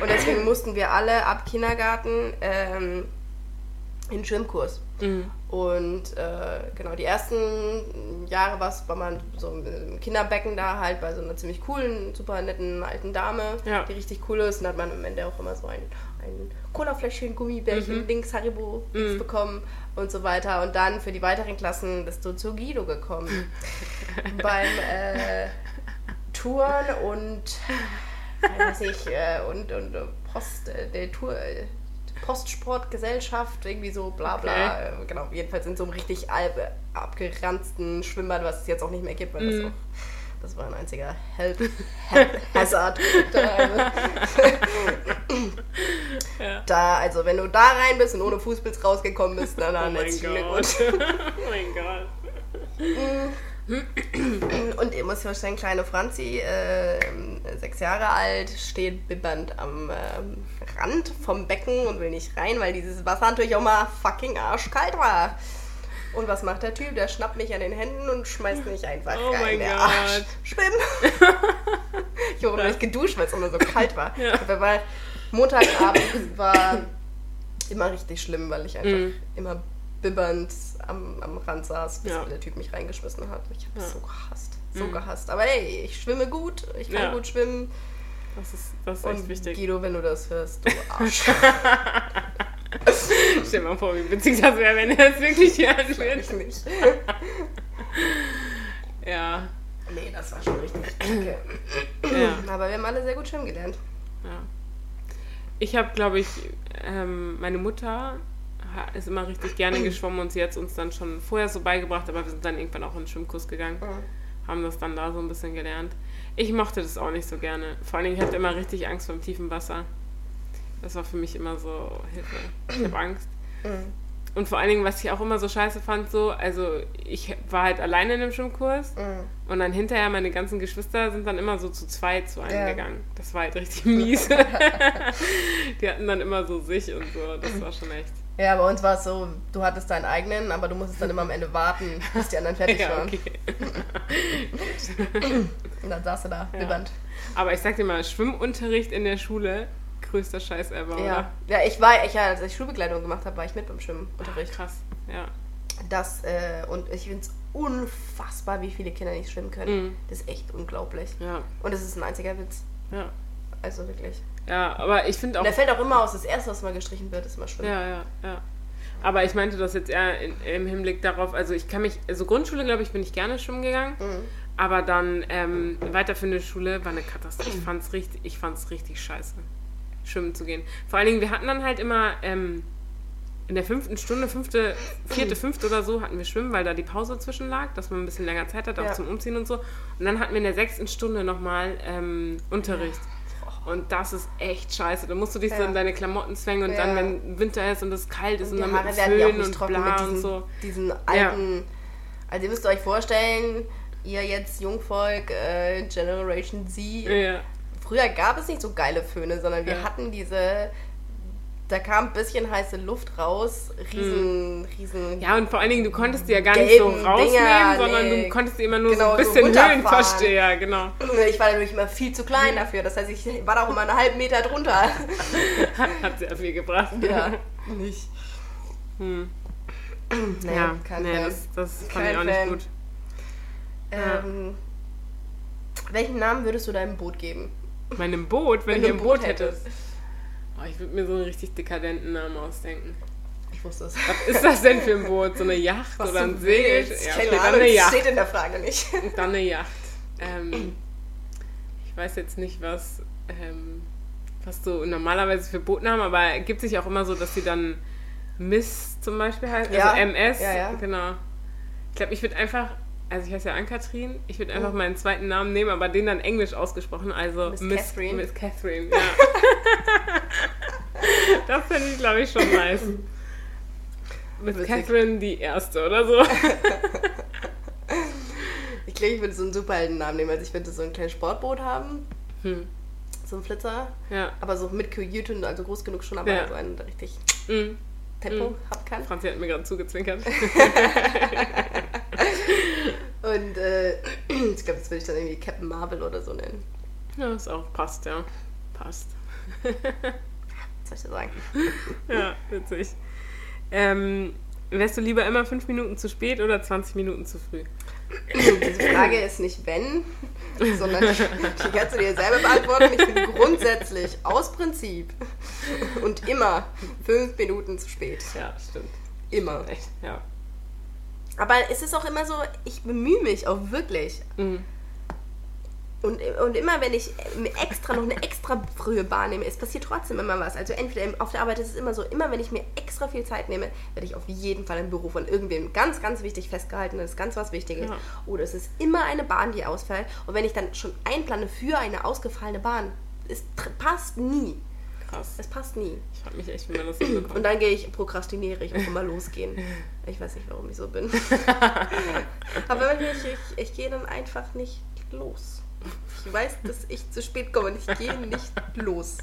Und deswegen mussten wir alle ab Kindergarten ähm, in den Schwimmkurs. Mhm. Und äh, genau, die ersten Jahre war man so im Kinderbecken da halt bei so einer ziemlich coolen, super netten alten Dame, Ja. die richtig cool ist. Und hat man am Ende auch immer so ein, ein Colafläschchen, Gummibärchen, Mhm. links Haribo Mhm. bekommen und so weiter. Und dann für die weiteren Klassen bist du zu Guido gekommen. Beim äh, Touren und weiß ich, äh, und, und äh, Post, äh, der Tour, äh, Postsportgesellschaft, irgendwie so bla bla. Äh, genau, jedenfalls in so einem richtig alb, abgeranzten Schwimmbad, was es jetzt auch nicht mehr gibt, weil das Mhm. auch. Das war ein einziger Help, Help Hazard. da, also, Ja. da, also wenn du da rein bist und ohne Fußpilz rausgekommen bist, dann, Oh dann mein herzlichen. Glückwunsch. oh mein Gott. Und ihr müsst euch vorstellen, kleine Franzi, äh, sechs Jahre alt, steht bibbernd am ähm, Rand vom Becken und will nicht rein, weil dieses Wasser natürlich auch mal fucking arschkalt war. Und was macht der Typ? Der schnappt mich an den Händen und schmeißt mich einfach Oh rein. mein der Gott. Arsch. Schwimmen! ich habe noch nicht geduscht, weil es immer so kalt war. Ja. Aber Montagabend war immer richtig schlimm, weil ich einfach Mhm. immer bibbernd am, am Rand saß, bis Ja. der Typ mich reingeschmissen hat. Ich habe Ja. so gehasst. So Mhm. gehasst. Aber hey, ich schwimme gut, ich kann Ja. gut schwimmen. Das ist, das ist echt Und wichtig. Guido, wenn du das hörst, du Arsch. Stell dir mal vor, wie witzig das wäre, wenn er es wirklich Glaub würde. ich nicht. Ja, Nee, das war schon richtig kacke. ja, Aber wir haben alle sehr gut schwimmen gelernt. ja. Ich habe, glaube ich, ähm, meine Mutter ist immer richtig gerne geschwommen und sie hat es uns dann schon vorher so beigebracht, aber wir sind dann irgendwann auch in den Schwimmkurs gegangen, haben das dann da so ein bisschen gelernt. Ich mochte das auch nicht so gerne. Vor allen Dingen, ich hatte immer richtig Angst vor dem tiefen Wasser. Das war für mich immer so Hilfe. Ich habe Angst. Mhm. Und vor allen Dingen, was ich auch immer so scheiße fand, so, also ich war halt alleine in dem Schwimmkurs Mhm. und dann hinterher meine ganzen Geschwister sind dann immer so zu zweit zu einem Ja. gegangen. Das war halt richtig mies. Die hatten dann immer so sich und so. Das war schon echt. Ja, bei uns war es so, du hattest deinen eigenen, aber du musstest dann immer am Ende warten, bis die anderen fertig Ja, waren. okay. Und dann saß du da, Ja. Aber ich sag dir mal, Schwimmunterricht in der Schule, größter Scheiß ever, Ja. oder? ja, ich war, ich, als ich Schulbegleitung gemacht habe, war ich mit beim Schwimmunterricht. Krass. Ja. Das, äh, und ich finde es unfassbar, wie viele Kinder nicht schwimmen können. Mhm. Das ist echt unglaublich. Ja. Und es ist ein einziger Witz. Ja. Also wirklich. Ja, aber ich finde auch. Und der fällt auch immer aus. Das erste, was mal gestrichen wird, ist mal Schwimmen. Ja, ja, ja. Aber ich meinte das jetzt eher in, im Hinblick darauf, also ich kann mich, also Grundschule, glaube ich, bin ich gerne schwimmen gegangen. Mhm. Aber dann ähm, weiterführende Schule war eine Katastrophe. Ich fand's richtig, ich fand's richtig scheiße, schwimmen zu gehen. Vor allen Dingen, wir hatten dann halt immer ähm, in der fünften Stunde, fünfte, vierte, fünfte oder so, hatten wir Schwimmen, weil da die Pause zwischen lag, dass man ein bisschen länger Zeit hat, auch Ja. zum Umziehen und so. Und dann hatten wir in der sechsten Stunde nochmal ähm, Unterricht. Und das ist echt scheiße. Da musst du dich so Ja. in deine Klamotten zwängen und Ja. dann, wenn Winter ist und es kalt ist Und und, die dann mit Haare ja auch Föhn und bla mit und diesen, so. diesen alten. Also ihr müsst euch vorstellen, ihr jetzt Jungvolk, äh, Generation Z. Ja. Früher gab es nicht so geile Föhne, sondern wir Ja. hatten diese. Da kam ein bisschen heiße Luft raus, riesen, riesen. Hm. Ja, und vor allen Dingen, du konntest die ja gar nicht so rausnehmen, Dinger, sondern nee. du konntest die immer nur Genau, so ein so bisschen runterfahren. Höhenversteher, genau. Ich war natürlich immer viel zu klein dafür, das heißt, ich war da auch immer einen halben Meter drunter. Hat sehr viel gebracht. Ja, nicht. Hm. Nee, ja, kein nee, Fan. das, das fand Kein ich auch nicht Fan. gut. Ähm, welchen Namen würdest du deinem Boot geben? Meinem Boot, wenn, Wenn du ein Boot Boot hätte. hättest. Oh, ich würde mir so einen richtig dekadenten Namen ausdenken. Ich wusste es. Was ist das denn für ein Boot? So eine Yacht Was oder ein Segel? Ja, okay, dann eine Yacht. steht in der Frage nicht. Und dann eine Yacht. Ähm, ich weiß jetzt nicht, was, ähm, was so normalerweise für Bootnamen, aber gibt sich auch immer so, dass sie dann Miss zum Beispiel heißt, Ja. also MS. Ja, ja. Genau. Ich glaube, ich würde einfach, also ich heiße ja Ann-Kathrin, ich würde einfach Mhm. meinen zweiten Namen nehmen, aber den dann englisch ausgesprochen, also Miss Miss Catherine. Miss Catherine, ja. das fände ich, glaube ich, schon nice. Miss Witzig. Catherine die Erste oder so. Ich glaube, ich würde so einen Superheldennamen nehmen. Also ich würde so ein kleines Sportboot haben, Hm. so ein Flitzer, Ja. aber so mit Kajüte, also groß genug schon, aber Ja. so einen, richtig Mhm. Tempo Mhm. haben kann. Franzi hat mir gerade zugezwinkert. Und äh, ich glaube, das würde ich dann irgendwie Captain Marvel oder so nennen. Ja, ist auch passt, ja. Passt. Was soll ich da sagen? Ja, witzig. Ähm, wärst du lieber immer fünf Minuten zu spät oder 20 Minuten zu früh? Diese Frage ist nicht wenn, sondern die kannst du dir selber beantworten. Ich bin grundsätzlich aus Prinzip und immer fünf Minuten zu spät. Ja, stimmt. Immer. Echt, ja. Aber es ist auch immer so, ich bemühe mich auch wirklich. Mhm. Und, und immer wenn ich mir extra noch eine extra frühe Bahn nehme, es passiert trotzdem immer was. Also entweder auf der Arbeit ist es immer so, immer wenn ich mir extra viel Zeit nehme, werde ich auf jeden Fall im Büro von irgendwem ganz, ganz wichtig festgehalten. Das ist ganz was Wichtiges. Ja. Oder es ist immer eine Bahn, die ausfällt. Und wenn ich dann schon einplane für eine ausgefallene Bahn, es passt nie. Krass. Es passt nie. Ich frage mich echt, wie man das hinbekommt. Und dann gehe ich, prokrastiniere ich, muss immer losgehen. Ich weiß nicht, warum ich so bin. Aber ich, ich, ich gehe dann einfach nicht los. Ich weiß, dass ich zu spät komme und ich gehe nicht los.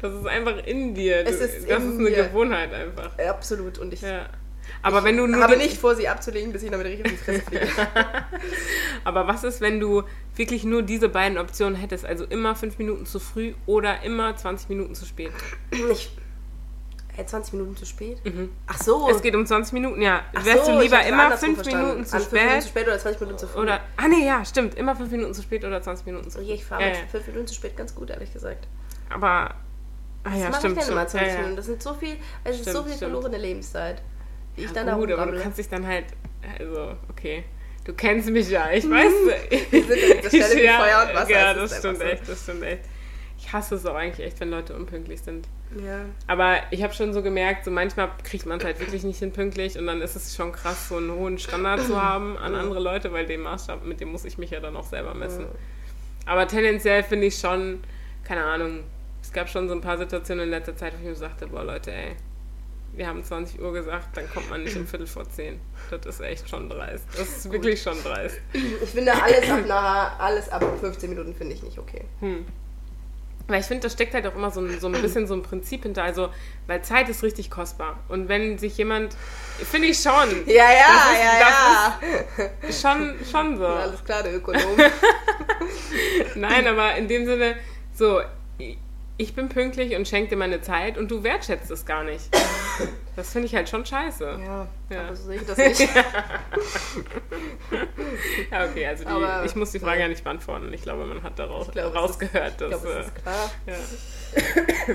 Das ist einfach in dir. Du, Es ist das ist eine mir. Gewohnheit einfach. Absolut. Und ich, Ja. Aber wenn du nur. habe nicht vor, sie abzulegen, bis ich damit richtig auf die Fresse fliege. Aber was ist, wenn du wirklich nur diese beiden Optionen hättest? Also immer fünf Minuten zu früh oder immer 20 Minuten zu spät. ich, äh, 20 Minuten zu spät? Ach so. Es geht um 20 Minuten, ja. Ach Wärst so, du lieber immer fünf. Minuten zu An fünf Minuten zu spät? spät oder 20 Minuten zu früh? Oder. Ah, nee, ja, stimmt. Immer fünf Minuten zu spät oder 20 Minuten zu früh. Okay, ich fahre ja, mit ja. 5 Minuten zu spät ganz gut, ehrlich gesagt. Aber. Ah, Das ja, mache stimmt. ich dann immer stimmt. 20 ja, ja. Minuten. Das sind so viel, es ist so Stimmt, viel stimmt. verlorene Lebenszeit. Wie ich dann Ja, da gut, aber du kannst dich dann halt. Also, okay. Du kennst mich ja, ich weiß. Wir sind an dieser Stelle wie Feuer und Wasser, Ja, das stimmt so. echt, das stimmt echt. Ich hasse es auch eigentlich echt, wenn Leute unpünktlich sind. Ja. Aber ich habe schon so gemerkt, so manchmal kriegt man es halt wirklich nicht hin pünktlich und dann ist es schon krass, so einen hohen Standard zu haben an andere Leute, weil den Maßstab, mit dem muss ich mich ja dann auch selber messen. Aber tendenziell finde ich schon, keine Ahnung, es gab schon so ein paar Situationen in letzter Zeit, wo ich mir sagte, boah Leute, ey, wir haben 20 Uhr gesagt, dann kommt man nicht um Viertel vor zehn. Das ist echt schon dreist. Das ist wirklich schon dreist. Ich finde alles ab, nach, alles ab 15 Minuten finde ich nicht okay. Weil ich finde, da steckt halt auch immer so ein, so ein bisschen so ein Prinzip hinter. Also, weil Zeit ist richtig kostbar. Und wenn sich jemand, finde ich schon, Ja, ja, ist- ja, ja. schon, schon so. Alles klar, der Ökonom. Nein, aber in dem Sinne, so, ich bin pünktlich und schenke dir meine Zeit und du wertschätzt es gar nicht. Das finde ich halt schon scheiße. ja, Ja. aber so sehe ich das nicht. Ja, okay, also die, ich muss die Frage ja nicht beantworten. Ich glaube, man hat daraus Ich es rausgehört, Ich dass. glaube, es ist klar. äh, ja.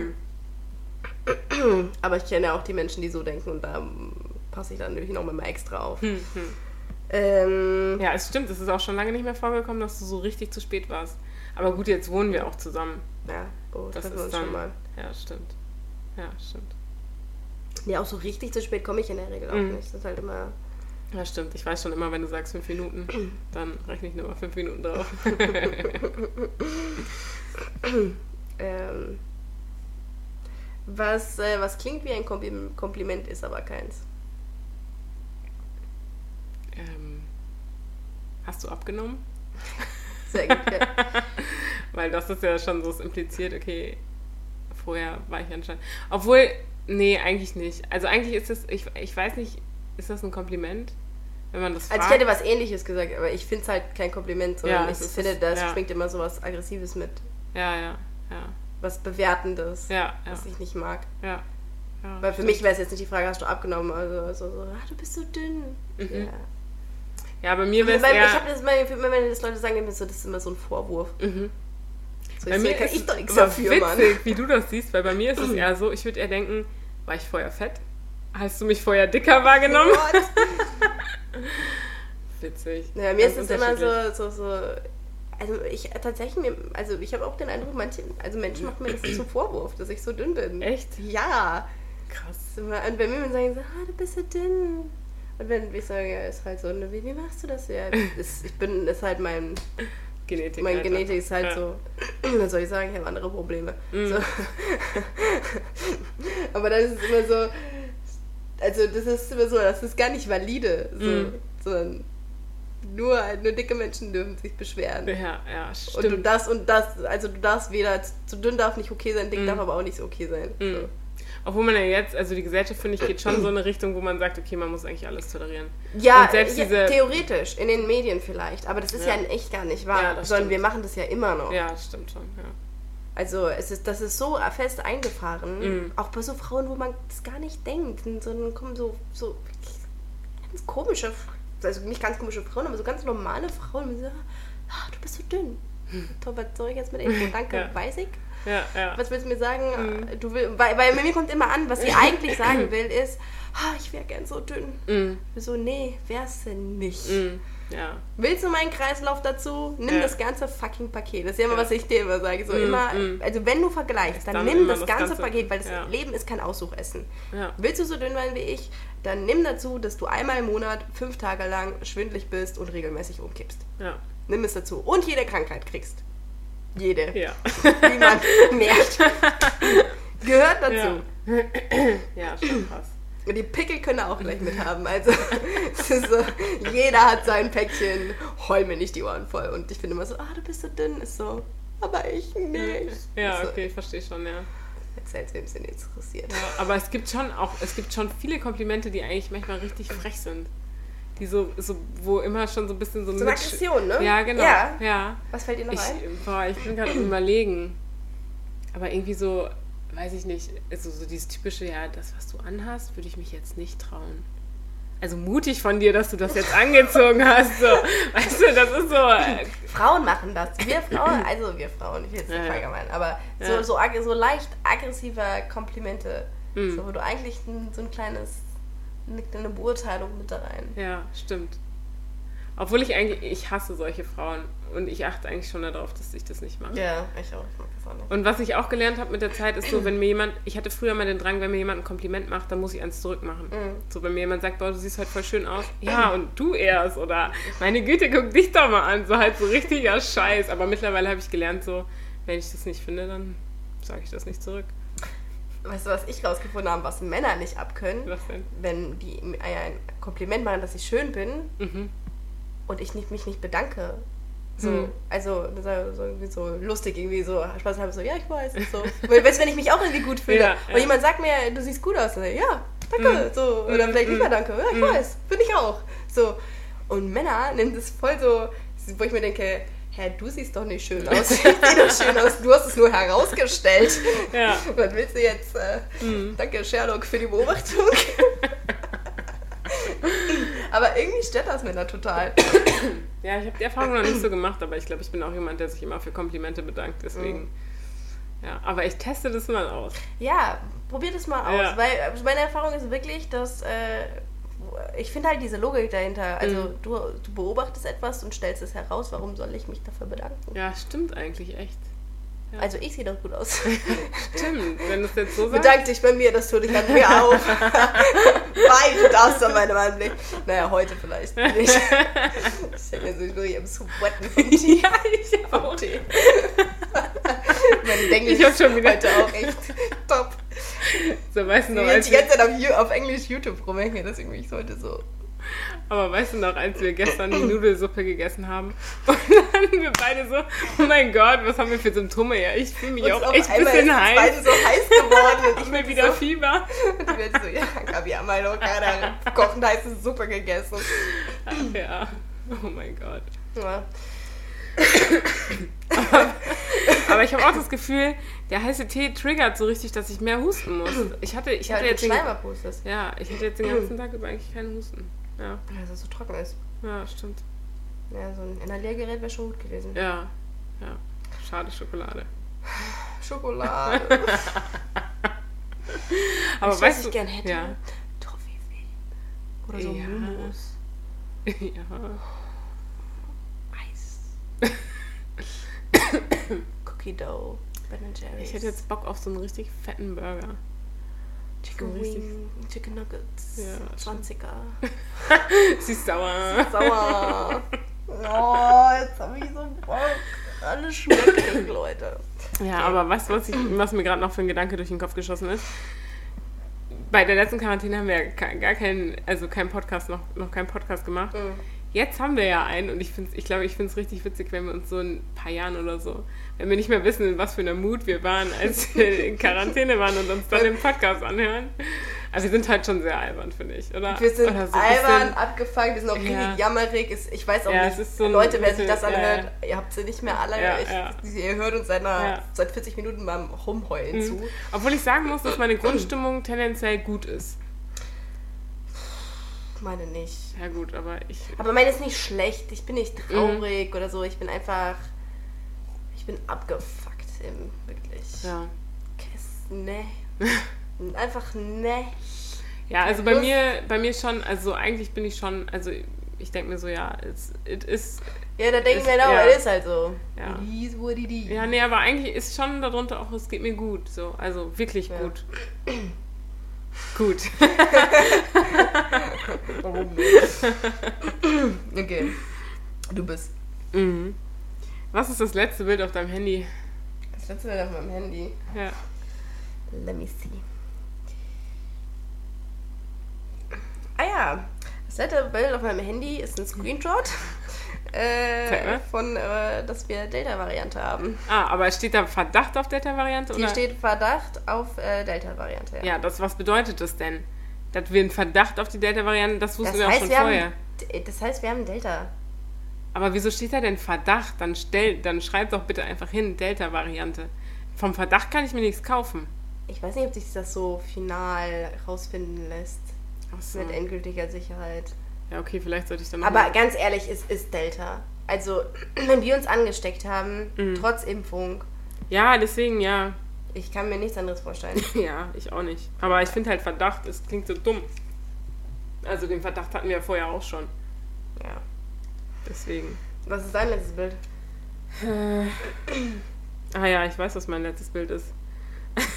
Aber ich kenne auch die Menschen, die so denken und da passe ich dann natürlich noch mal extra auf. Hm, hm. Ähm, ja, es stimmt, es ist auch schon lange nicht mehr vorgekommen, dass du so richtig zu spät warst. Aber gut, jetzt wohnen wir auch zusammen. ja, oh, Das wir ist dann. schon mal. Ja, stimmt. Ja, stimmt. Ja, auch so richtig zu spät komme ich in der Regel auch Mhm. nicht. Das ist halt immer. Ja, stimmt. Ich weiß schon immer, wenn du sagst fünf Minuten, dann rechne ich nur mal fünf Minuten drauf. Ähm, was, äh, was klingt wie ein Kompli- Kompliment, ist aber keins. ähm, hast du abgenommen? Sehr gut. Ja. Weil das ist ja schon so es impliziert, okay, vorher war ich anscheinend. Obwohl, nee, eigentlich nicht. Also eigentlich ist es, ich, ich weiß nicht, ist das ein Kompliment? Wenn man das fragt? Also ich hätte was ähnliches gesagt, aber ich finde es halt kein Kompliment, sondern Ja, ich ist- finde, da ja. schwingt immer so was Aggressives mit. ja, ja, ja. Was Bewertendes, Ja, ja, was ich nicht mag. ja. ja. Weil für mich wäre es jetzt nicht die Frage, hast du abgenommen? Also so, so ah, du bist so dünn. Mhm. Ja. Ja, bei mir wäre es ich habe das immer, wenn das Leute sagen, das ist immer so ein Vorwurf. Mhm. So, Bei ich mir so, ist es dafür, witzig, Mann. wie du das siehst, weil bei mir ist es eher so, ich würde eher denken, war ich vorher fett? Hast du mich vorher dicker wahrgenommen? What? Witzig. Ja, mir ist es immer so, so, so. Also ich tatsächlich, mir- also ich habe auch den Eindruck, manche, also Menschen machen mir das zum Vorwurf, dass ich so dünn bin. Echt? Ja. Krass. Und wenn mir sagen so, ah, du bist so dünn. Und wenn ich sage, ja, ist halt so, wie, wie machst du das? Ja, ich bin, ist halt mein, Genetik. mein Alter. Genetik ist halt Ja. so, was soll ich sagen, ich habe andere Probleme. Mhm. So. Aber dann ist es immer so, also das ist immer so, das ist gar nicht valide, so, Mhm. sondern nur, nur dicke Menschen dürfen sich beschweren. Ja, ja, Und du stimmt. das und das, also du darfst weder, zu dünn darf nicht okay sein, dick Mhm. darf aber auch nicht so okay sein. Mhm. Obwohl man ja jetzt, also die Gesellschaft, finde ich, geht schon so in eine Richtung, wo man sagt, okay, man muss eigentlich alles tolerieren. Ja, ja, theoretisch, in den Medien vielleicht, aber das ist ja, Ja. in echt gar nicht wahr, Ja, das sondern stimmt. wir machen das ja immer noch. Ja, stimmt schon, ja. Also es ist, das ist so fest eingefahren, Mhm. auch bei so Frauen, wo man das gar nicht denkt, sondern kommen so, so ganz komische, also nicht ganz komische Frauen, aber so ganz normale Frauen, die so, ah, du bist so dünn. Toll, was soll ich jetzt mit Info? Danke, weiß ich. Ja, ja. Was willst du mir sagen? Du will, weil, weil mir kommt immer an, was sie eigentlich sagen will, ist, ah, ich wäre gern so dünn. Mhm. So, nee, wär's denn nicht. Mhm. Ja. Willst du meinen Kreislauf dazu? Nimm Ja. das ganze fucking Paket. Das ist ja immer, Ja. was ich dir immer sage. So Mm, immer, mm. also wenn du vergleichst, dann, Dann nimm das, das ganze, ganze- Paket, weil das. Leben ist kein Aussuchessen. Willst du so dünn werden wie ich, dann nimm dazu, dass du einmal im Monat fünf Tage lang schwindlig bist und regelmäßig umkippst. Nimm es dazu. Und jede Krankheit kriegst. Jede. Ja. Wie man merkt. Gehört dazu. Ja. ja, schon krass. Und die Pickel können auch gleich mit haben. Also so, jeder hat sein Päckchen, heul mir nicht die Ohren voll. Und ich finde immer so, ah, du bist so dünn, ist so, aber ich nicht. Ja, so, okay, ich verstehe schon, ja. Erzähl's, wem es denn interessiert. Ja, aber es gibt schon auch, es gibt schon viele Komplimente, die eigentlich manchmal richtig frech sind. Die so, so wo immer schon so ein bisschen so, So eine Aggression, ne? Ja, genau. Ja. Ja. Was fällt dir noch Ich, ein? boah, ich bin gerade überlegen. Aber irgendwie so, weiß ich nicht, also so dieses typische, ja, das, was du anhast, würde ich mich jetzt nicht trauen. Also mutig von dir, dass du das jetzt angezogen hast. So. Weißt du, das ist so. äh, Frauen machen das. Wir Frauen, also wir Frauen, ich will jetzt nicht Ja, allgemein, aber so, Ja. so, ag- so leicht aggressive Komplimente, Mhm. so, wo du eigentlich ein, so ein kleines, eine, eine Beurteilung mit da rein. Ja, stimmt. Obwohl ich eigentlich, ich hasse solche Frauen. Und ich achte eigentlich schon darauf, dass ich das nicht mache. Ja, ich auch. Ich mag das auch nicht. Und was ich auch gelernt habe mit der Zeit, ist so, wenn mir jemand, ich hatte früher mal den Drang, wenn mir jemand ein Kompliment macht, dann muss ich eins zurückmachen. Mhm. So, wenn mir jemand sagt, boah, du siehst heute voll schön aus, ja, und du erst, oder meine Güte, guck dich doch mal an, so halt so richtiger Scheiß. Aber mittlerweile habe ich gelernt, so, wenn ich das nicht finde, dann sage ich das nicht zurück. Weißt du, was ich rausgefunden habe, was Männer nicht abkönnen? Was denn? Wenn die mir ein Kompliment machen, dass ich schön bin Mhm. und ich nicht, mich nicht bedanke. So, Hm. also das ist so, irgendwie so lustig, irgendwie so Spaß haben, so, ja, ich weiß. So. Weißt du, wenn ich mich auch irgendwie gut fühle Ja, und ja. jemand sagt mir, du siehst gut aus, dann ja, danke. So, oder Hm, vielleicht nicht mehr danke, ja, ich Hm. weiß, finde ich auch. So. Und Männer nehmen das voll so, wo ich mir denke, hä, du siehst doch nicht schön aus. Ich sehe doch schön aus, du hast es nur herausgestellt. Ja. Was willst du jetzt? Äh, Hm. Danke, Sherlock, für die Beobachtung. Aber irgendwie stört das Männer total. Ja, ich habe die Erfahrung noch nicht so gemacht, aber ich glaube, ich bin auch jemand, der sich immer für Komplimente bedankt, deswegen. Mhm. Ja, aber ich teste das mal aus. Ja, probier das mal aus. Ja. Weil äh, meine Erfahrung ist wirklich, dass äh, ich finde halt diese Logik dahinter. Also Mhm. du, du beobachtest etwas und stellst es heraus. Warum soll ich mich dafür bedanken? Ja, stimmt eigentlich echt. Ja. Also ich sehe doch gut aus. Stimmt, wenn du es jetzt so sagst. Bedank dich bei mir, das tut dich an mir auf. Weil du darfst an meinem Anblick. Naja, heute vielleicht nicht. Ich bin jetzt wirklich am Sweaten vom Tee. Ja, ich auch. Tee. Mein Englisch Ich hab schon wieder- heute auch echt. So, weißt du noch, als die wir, ganze Zeit auf, auf Englisch YouTube rumhänge, deswegen bin ich heute so. aber weißt du noch, als wir gestern die Nudelsuppe gegessen haben und dann wir beide so, oh mein Gott, was haben wir für Symptome? Ja, ich fühle mich auch echt ein bisschen heiß. beide so heiß geworden und ich mir wieder so, Fieber. und ich bin so, ja, Gabi, haben wir doch gerade kochend heiße Suppe gegessen. Ja, oh mein Gott. Ja. Aber ich habe auch das Gefühl, der heiße Tee triggert so richtig, dass ich mehr husten muss. Ich hatte, ich Ja, hatte weil jetzt den, ja, ich hatte jetzt den ganzen Tag über eigentlich keinen Husten. Ja, dass es so trocken ist. ja, stimmt. Ja, so ein Inhaliergerät wäre schon gut gewesen. Ja, ja. Schade Schokolade. Schokolade. Aber was weißt ich du, gern hätte? Ja. Toffifee. Oder so Ja. Mumos. ja. Eis. Cookie Dough. Ben Jerry's. Ich hätte jetzt Bock auf so einen richtig fetten Burger. Chicken so Wing, Chicken Nuggets. Ja, 20er. Sie ist sauer. Sauer. Oh, jetzt habe ich so Bock. Alles schmeckt, Leute. Ja, aber weißt du, was, ich, was mir gerade noch für ein Gedanke durch den Kopf geschossen ist? Bei der letzten Quarantäne haben wir ja gar keinen, also keinen Podcast, noch, noch keinen Podcast gemacht. Mhm. Jetzt haben wir ja einen und ich finde ich glaube, ich finde es richtig witzig, wenn wir uns so in ein paar Jahren oder so, wenn wir nicht mehr wissen, in was für einer Mut wir waren, als wir in Quarantäne waren und uns dann den Podcast anhören. Also wir sind halt schon sehr albern, finde ich, oder? Wir sind oder so albern, abgefangen, wir sind auch Ja. richtig jammerig. Ist- Ich weiß auch Ja, nicht, so Leute, wer sich das ja, anhört, ihr habt sie nicht mehr alle. Ja, ich, ja. Ihr hört uns seit, einer, Ja. seit 40 Minuten beim Rumheulen zu. Mhm. Obwohl ich sagen muss, dass meine Grundstimmung tendenziell gut ist. Ich meine nicht. Ja gut, aber ich... Aber meine ist nicht schlecht. Ich bin nicht traurig oder so. Ich bin einfach. Ich bin abgefuckt im wirklich. Ja. Kiss, ne. Einfach ne. Ja, also bei mir, bei mir schon, also eigentlich bin ich schon, also ich denke mir so, ja, es it ist, Ja, da denke ich mir, no, ja. es ist halt so. Ja. It is what it is. ja, nee, aber eigentlich ist schon darunter auch, es geht mir gut, so, also wirklich Ja. gut. Gut. Warum nicht? okay. Du bist. mhm. Was ist das letzte Bild auf deinem Handy? Das letzte Bild auf meinem Handy. Ja. Let me see. Ah ja, das letzte Bild auf meinem Handy ist ein Screenshot. äh, von, äh, dass wir Delta-Variante haben. Ah, aber steht da Verdacht auf Delta-Variante? Hier oder? steht Verdacht auf äh, Delta-Variante. Ja, das, was bedeutet das denn? Dass wir einen Verdacht auf die Delta-Variante, das wussten Das wir auch heißt, schon wir vorher. haben, das heißt, wir haben Delta. Aber wieso steht da denn Verdacht? Dann, stell, dann schreib doch bitte einfach hin, Delta-Variante. Vom Verdacht kann ich mir nichts kaufen. Ich weiß nicht, ob sich das so final rausfinden lässt. So. Mit endgültiger Sicherheit. Ja, okay, vielleicht sollte ich dann Aber mal- ganz ehrlich, es ist Delta. Also, wenn wir uns angesteckt haben, Mhm. trotz Impfung, Ja, deswegen, ja. ich kann mir nichts anderes vorstellen. Ja, ich auch nicht. Aber ich finde halt Verdacht, es klingt so dumm. Also den Verdacht hatten wir vorher auch schon. Deswegen. Was ist dein letztes Bild? Ah ja, ich weiß, was mein letztes Bild ist.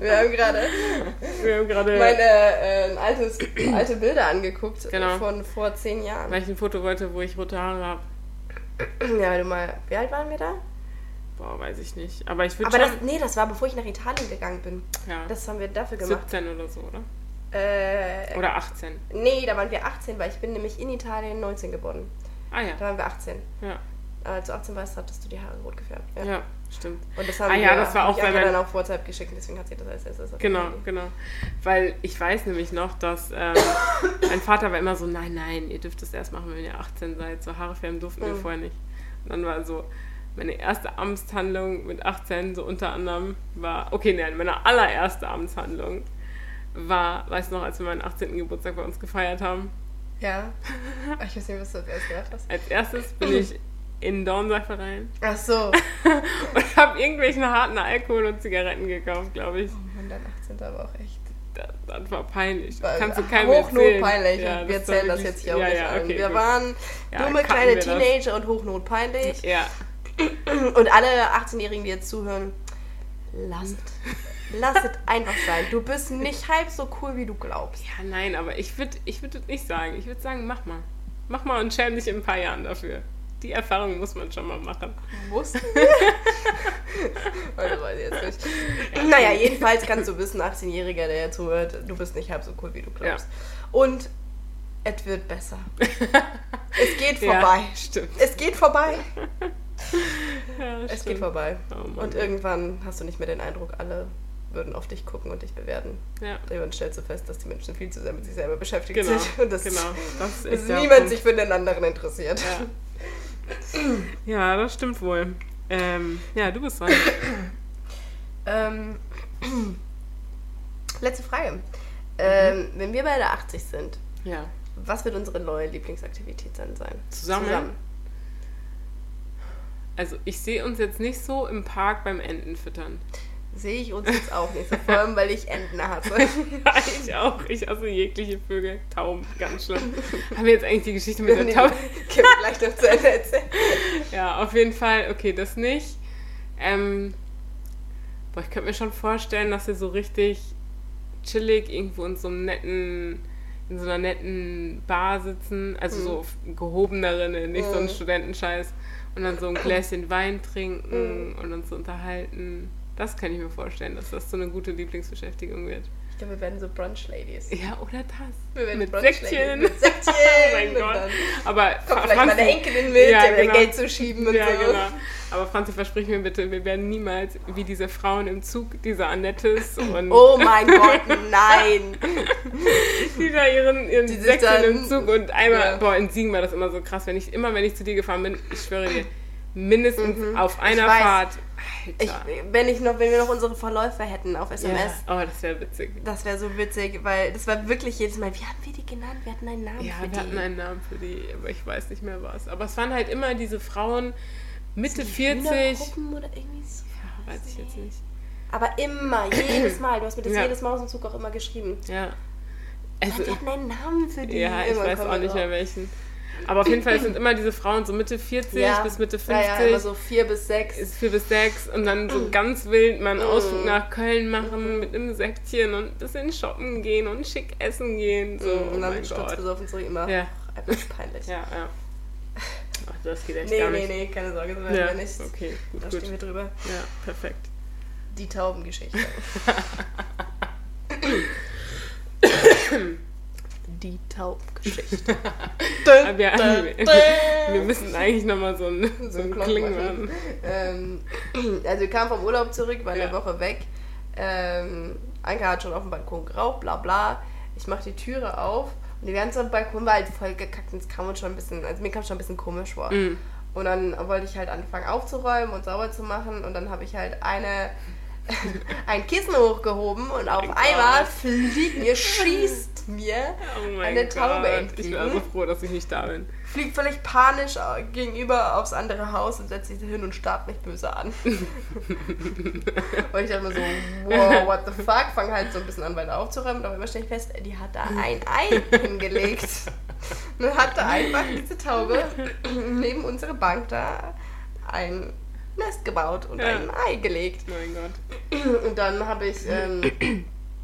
Wir haben gerade Wir haben gerade, meine äh, altes, alte Bilder angeguckt Genau. von vor zehn Jahren. weil ich ein Foto wollte, wo ich rote Haare habe. Ja, wenn du mal. Wie alt waren wir da? Boah, weiß ich nicht. Aber ich würde Aber schon... das, nee, das war bevor ich nach Italien gegangen bin. ja, Das haben wir dafür gemacht. 17 oder so, oder? Äh, Oder 18. nee, da waren wir 18, weil ich bin nämlich in Italien 19 geboren. Ah ja, Da waren wir 18. ja, Als du 18 warst, hattest du die Haare rot gefärbt. Ja. ja, stimmt. Und das haben Ah wir, ja, das war auch bei meinem- dann auf WhatsApp geschickt, deswegen hat sie das als erstes Genau, genau. Weil ich weiß nämlich noch, dass ähm, mein Vater war immer so, nein, nein, ihr dürft das erst machen, wenn ihr 18 seid. So Haare färben durften wir Mhm. vorher nicht. Und dann war so, meine erste Amtshandlung mit 18, so unter anderem, war, okay, nein, meine allererste Amtshandlung war, weißt du noch, als wir meinen 18. Geburtstag bei uns gefeiert haben. Ja. Ich weiß nicht, was du als erstes gemacht hast. Als erstes bin ich in rein Ach so. und habe irgendwelchen harten Alkohol und Zigaretten gekauft, glaube ich. Oh Mann, dein 18. war auch echt. Das, das war peinlich. War Kannst du keinem. Hochnotpeinlich. Ja, wir das erzählen das jetzt hier auch ja, nicht ja, an. okay, wir gut. waren dumme kleine wir das. Teenager und hochnotpeinlich. Ja, Und alle 18-Jährigen, die jetzt zuhören, lasst. Lass es einfach sein. Du bist nicht halb so cool, wie du glaubst. ja, nein, aber ich würde ich würd das nicht sagen. Ich würde sagen, mach mal. Mach mal und schäm dich in ein paar Jahren dafür. Die Erfahrung muss man schon mal machen. Muss. also weiß ich jetzt nicht. Naja, jedenfalls kannst du wissen, 18-Jähriger, der jetzt zuhört, du bist nicht halb so cool, wie du glaubst. Und es wird besser. es geht vorbei. Ja, stimmt. Es geht vorbei. Ja, Es geht stimmt. vorbei. Oh. Und irgendwann hast du nicht mehr den Eindruck, alle würden auf dich gucken und dich bewerten. Ja, Irgendwann stellst du fest, dass die Menschen viel zu sehr mit sich selber beschäftigt genau. sind. Und dass, genau. Das dass niemand Punkt. sich für den anderen interessiert. Ja. ja, das stimmt wohl. Ähm, ja, du bist dran. Ähm, letzte Frage. Ähm, wenn wir beide 80 sind, Ja. was wird unsere neue Lieblingsaktivität dann sein? Zusammen? Also ich sehe uns jetzt nicht so im Park beim Enten füttern. Sehe ich uns jetzt auch nicht so, vor allem weil ich Enten hasse. Ja, ich auch. Ich hasse jegliche Vögel. Tauben, ganz schlimm. Haben wir jetzt eigentlich die Geschichte mit der Taube? Können wir gleich noch zu Ende erzählen. Ja, auf jeden Fall. Okay, das nicht. Ähm, boah, ich könnte mir schon vorstellen, dass wir so richtig chillig irgendwo in so einem netten, in so einer netten Bar sitzen. Also so gehobenere, nicht so ein Mhm. Studentenscheiß. Und dann so ein Gläschen Wein trinken und uns so unterhalten. Das kann ich mir vorstellen, dass das so eine gute Lieblingsbeschäftigung wird. Ich glaube, wir werden so Brunch-Ladies. Ja, oder das. Wir werden Mit. Säckchen. Mit Säckchen. Oh mein Gott. Aber Kommt vielleicht mal Franzi- eine Enkelin mit, Ja, der genau. Geld zu schieben und ja, so. genau. Aber Franzi, versprich mir bitte, wir werden niemals wie diese Frauen im Zug, diese Annettes und Oh mein Gott, nein. die da ihren, ihren Die sich Säckchen dann- im Zug und einmal, Ja. boah, in Siegen war das immer so krass, wenn ich, immer wenn ich zu dir gefahren bin, ich schwöre dir, mindestens auf einer Mhm. weiß. Fahrt, Ich, wenn, ich noch, wenn wir noch unsere Verläufe hätten auf SMS, ja. Oh, das wäre witzig. das wäre so witzig, weil das war wirklich jedes Mal, wie haben wir die genannt? Wir hatten einen Namen Ja, für wir die. hatten einen Namen für die, aber ich weiß nicht mehr was. Aber es waren halt immer diese Frauen Mitte 40. Hühnergruppen oder irgendwie so. Ja, weiß ich jetzt nicht. Aber immer, jedes Mal. Du hast mir das Ja. jedes Mal aus dem Zug auch immer geschrieben. Ja. Also, wir hatten einen Namen für die. ja, ich weiß auch wir nicht mehr welchen. Aber auf jeden Fall sind immer diese Frauen so Mitte 40 Ja. bis Mitte Ja, 50. ja, immer so vier bis sechs. ist vier bis sechs und dann so ganz wild mal einen Ausflug nach Köln machen mit einem Säckchen und ein bisschen shoppen gehen und schick essen gehen. So, oh und dann mein Gott. sturzbesoffen zurück immer. Ja. Einfach peinlich. Ja, ja. Ach, das geht echt Nee, gar nee, nicht. nee, keine Sorge, so werden Ja, wir nicht. okay, gut, Da gut. stehen wir drüber. Ja, perfekt. Die die Taubgeschichte. Wir, wir müssen eigentlich nochmal so ein, so ein Glock Kling ähm, also wir kamen vom Urlaub zurück, waren Ja. eine Woche weg. Ähm, Anka hat schon auf dem Balkon geraucht, bla bla. Ich mache die Türe auf und die ganze Balkon war halt voll gekackt und es kam uns schon ein bisschen, also mir kam es schon ein bisschen komisch vor. Mhm. Und dann wollte ich halt anfangen aufzuräumen und sauber zu machen und dann habe ich halt eine ein Kissen hochgehoben und auf mein einmal Gott. fliegt mir, schießt mir Oh eine Taube entgegen Ich war so froh, dass ich nicht da bin. fliegt völlig panisch gegenüber aufs andere Haus und setzt sich hin und starrt mich böse an. und ich dachte mir so, wow, what the fuck? Fang halt so ein bisschen an, weiter aufzuräumen, aber immer stelle ich fest, die hat da ein Ei hingelegt. Und hat da einfach diese Taube neben unsere Bank da ein Nest gebaut und Ja. ein Ei gelegt. Mein Gott. Und dann habe ich, ähm,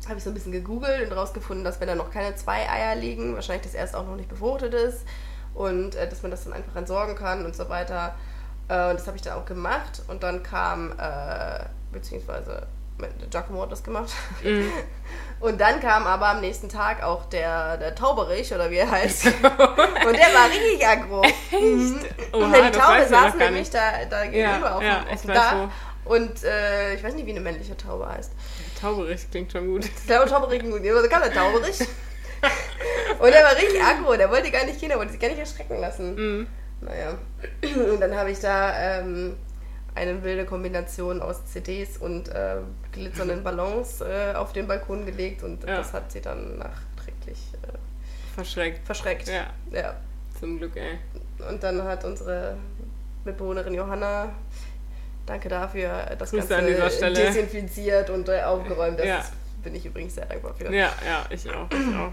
habe ich so ein bisschen gegoogelt und rausgefunden, dass wenn da noch keine zwei Eier liegen, wahrscheinlich das erste auch noch nicht befruchtet ist und äh, dass man das dann einfach entsorgen kann und so weiter. Äh, und das habe ich dann auch gemacht und dann kam, äh, beziehungsweise Giacomo hat das gemacht. Und dann kam aber am nächsten Tag auch der, der Tauberich, oder wie er heißt. Und der war richtig aggro. Mhm. Oha, und die Taube saß nämlich da, da gegenüber auf, ja, auf dem Dach. Und äh, ich weiß nicht, wie eine männliche Taube heißt. Tauberich klingt schon gut. Ich glaube, Tauberich, da kam der Tauberich. Und der war richtig aggro, der wollte gar nicht gehen, der wollte sich gar nicht erschrecken lassen. Mhm. Naja. Und dann habe ich da ähm, eine wilde Kombination aus CDs und äh, glitzernden Ballons äh, auf den Balkon gelegt und Ja. das hat sie dann nachträglich äh, Verschreckt. verschreckt. Ja, ja. zum Glück, ey. Und dann hat unsere Mitbewohnerin Johanna, danke dafür, das Grüße Ganze desinfiziert und äh, aufgeräumt. Das Ja. bin ich übrigens sehr dankbar für. Ja, ja, ich auch. Ich auch.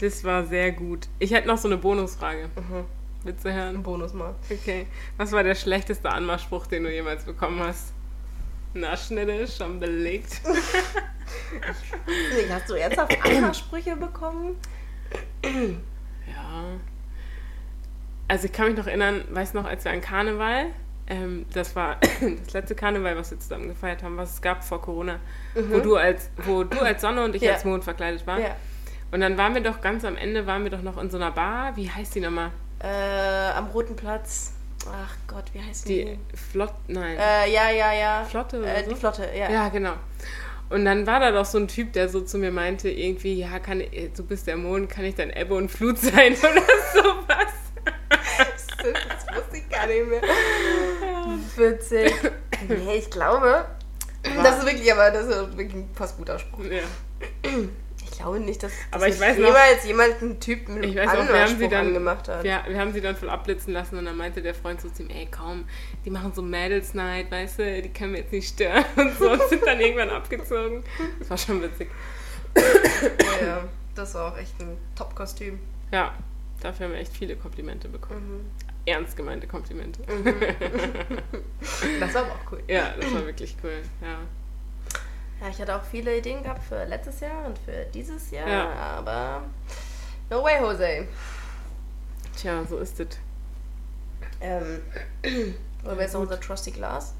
Das war sehr gut. Ich hätte noch so eine Bonusfrage. Mhm. Ein hören? Bonus mal. Okay. Was war der schlechteste Anmachspruch, den du jemals bekommen hast? Na, Schnitte, schon belegt. Nee, Hast du ernsthaft Anmachsprüche bekommen? Ja. Also ich kann mich noch erinnern, weißt du noch, als wir an Karneval, ähm, das war das letzte Karneval, was wir zusammen gefeiert haben, was es gab vor Corona, wo du als wo du als Sonne und ich Mhm. Ja. als Mond verkleidet waren. Ja. Und dann waren wir doch ganz am Ende, waren wir doch noch in so einer Bar. Wie heißt die nochmal? Äh, am Roten Platz. Ach Gott, wie heißt die? Die Flott, nein. Äh, ja, ja, ja. Flotte oder Äh, so? Die Flotte, ja. Ja, genau. Und dann war da doch so ein Typ, der so zu mir meinte, irgendwie, ja, kann, du bist der Mond, kann ich dann Ebbe und Flut sein oder sowas? Das wusste ich gar nicht mehr. Witzig. Nee, ich glaube. Das ist wirklich, aber das ist wirklich ein fast guter Spruch. Ja. Ich glaube nicht, dass, dass Aber ich weiß noch- jemals einen Typ mit einem Anmachspruch dann, angemacht hat. wir, wir haben sie dann voll abblitzen lassen und dann meinte der Freund so zu ihm, ey, kaum, die machen so Mädels Night, weißt du, die können wir jetzt nicht stören und so und sind dann irgendwann abgezogen. Das war schon witzig. Ja, ja. Das war auch echt ein Top-Kostüm. Ja, dafür haben wir echt viele Komplimente bekommen. Ernst gemeinte Komplimente. Das war aber auch cool. Ja, das war wirklich cool, ja. Ja, ich hatte auch viele Ideen gehabt für letztes Jahr und für dieses Jahr, Ja. aber no way, Jose. Tja, so ist es. Ähm, wollen wir jetzt noch unser Trusty Glas?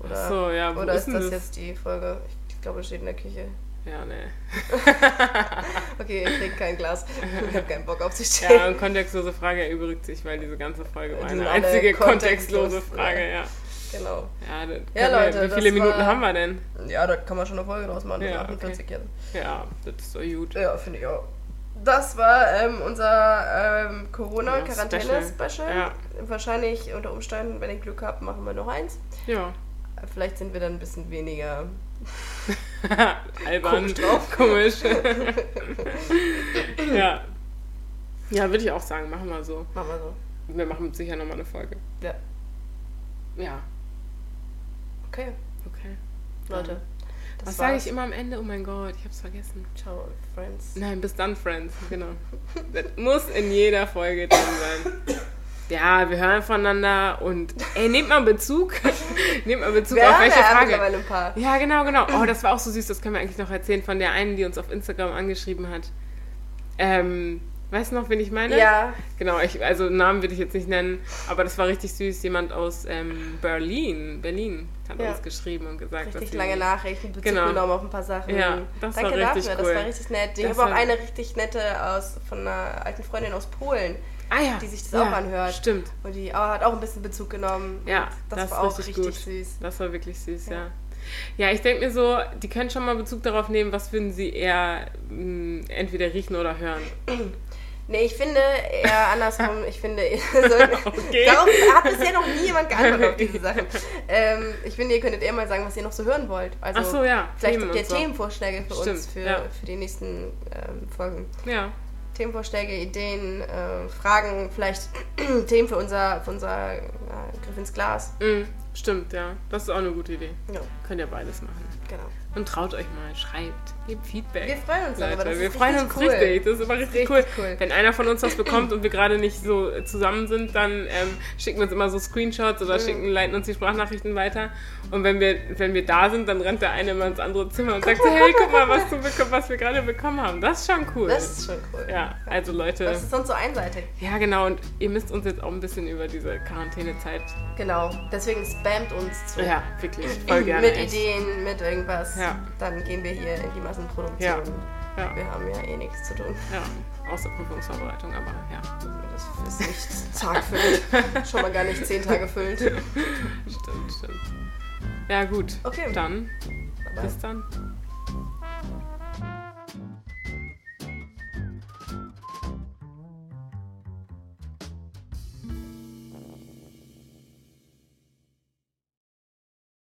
Oder, Ach so, ja, wo oder ist ist das das? jetzt die Folge? Ich, glaube, es steht in der Küche. Ja, ne. Okay, ich krieg kein Glas. Ich habe keinen Bock Ja, aufzustehen. und kontextlose Frage erübrigt sich, weil diese ganze Folge war Die eine einzige kontextlos, kontextlose Frage, ja. Genau. Ja, Ja, können wir- Leute, wie viele Minuten war- haben wir denn? Ja, da kann man schon eine Folge draus machen. Ja, Ja, 48 jetzt. Ja, das ist so gut. Ja, finde ich auch. Das war ähm, unser ähm, Corona-Quarantäne-Special. Ja. Wahrscheinlich unter Umständen, wenn ich Glück habe, machen wir noch eins. Ja. Vielleicht sind wir dann ein bisschen weniger. Albern. Komisch drauf. Komisch. ja. Ja, würde ich auch sagen, machen wir so. Machen wir so. Wir machen sicher nochmal eine Folge. Ja. Ja, Okay, okay. Leute. das Was sage ich immer am Ende? Oh mein Gott, ich hab's vergessen. Ciao, Friends. Nein, bis dann, Friends. Genau. Das muss in jeder Folge drin sein. Ja, wir hören voneinander und ey, nehmt mal Bezug. nehmt mal Bezug Wir auf welche Frage. ein paar. Ja, genau, genau. Oh, das war auch so süß, das können wir eigentlich noch erzählen von der einen, die uns auf Instagram angeschrieben hat. Ähm, Weißt du noch, wen ich meine? Ja. Genau, ich, also Namen will ich jetzt nicht nennen, aber das war richtig süß. Jemand aus ähm, Berlin, Berlin hat Ja. uns geschrieben und gesagt, Richtig dass sie- lange Nachrichten, Bezug Genau. genommen auf ein paar Sachen. Ja, das Danke war richtig dafür, cool. das war richtig nett. Ich habe auch eine richtig nette aus von einer alten Freundin aus Polen, ah, ja. die sich das ja, auch anhört. Stimmt. Und die hat auch ein bisschen Bezug genommen. Ja, das, das, war auch richtig, richtig süß. Das war wirklich süß, ja. Ja. Ja, ich denke mir so, die können schon mal Bezug darauf nehmen, was würden sie eher mh, entweder riechen oder hören. Nee, ich finde eher andersrum. Ich finde, so, Okay. darauf hat bisher noch nie jemand geantwortet auf diese Sachen. Ähm, ich finde, ihr könntet eher mal sagen, was ihr noch so hören wollt. Also, Ach so, ja, Vielleicht Themen habt ihr so. Themenvorschläge für uns Stimmt, für, ja. für die nächsten ähm, Folgen. Ja, Themenvorschläge, Ideen, äh, Fragen, vielleicht Themen für unser, für unser äh, Griff ins Glas. mm, stimmt, ja. Das ist auch eine gute Idee. Ja, Könnt ihr beides machen. genau. Und traut euch mal, schreibt, gebt Feedback. Wir freuen uns Leute, darüber. Das wir freuen uns cool. richtig. Das ist immer richtig, Richtig cool. cool. Wenn einer von uns was bekommt und wir gerade nicht so zusammen sind, dann ähm, schicken wir uns immer so Screenshots Mhm. oder schicken, leiten uns die Sprachnachrichten weiter. Und wenn wir, wenn wir da sind, dann rennt der eine immer ins andere Zimmer und sagt so, hey, guck mal, was, du was wir gerade bekommen haben. Das ist schon cool. Das ist schon cool. ja, also Leute. Das ist sonst so einseitig. Ja, genau. Und ihr müsst uns jetzt auch ein bisschen über diese Quarantänezeit. Genau. Deswegen spammt uns zu. Ja, wirklich. Voll gerne. mit. Ideen, mit irgendwas. Ja. Dann gehen wir hier in die Massenproduktion. Ja. Ja, Wir haben ja eh nichts zu tun. ja. Außer Prüfungsvorbereitung, aber ja. Das ist nicht tagfüllend. Schon mal gar nicht zehn Tage füllend. Stimmt, stimmt. Ja, gut. Okay. Dann, Aber bis dann.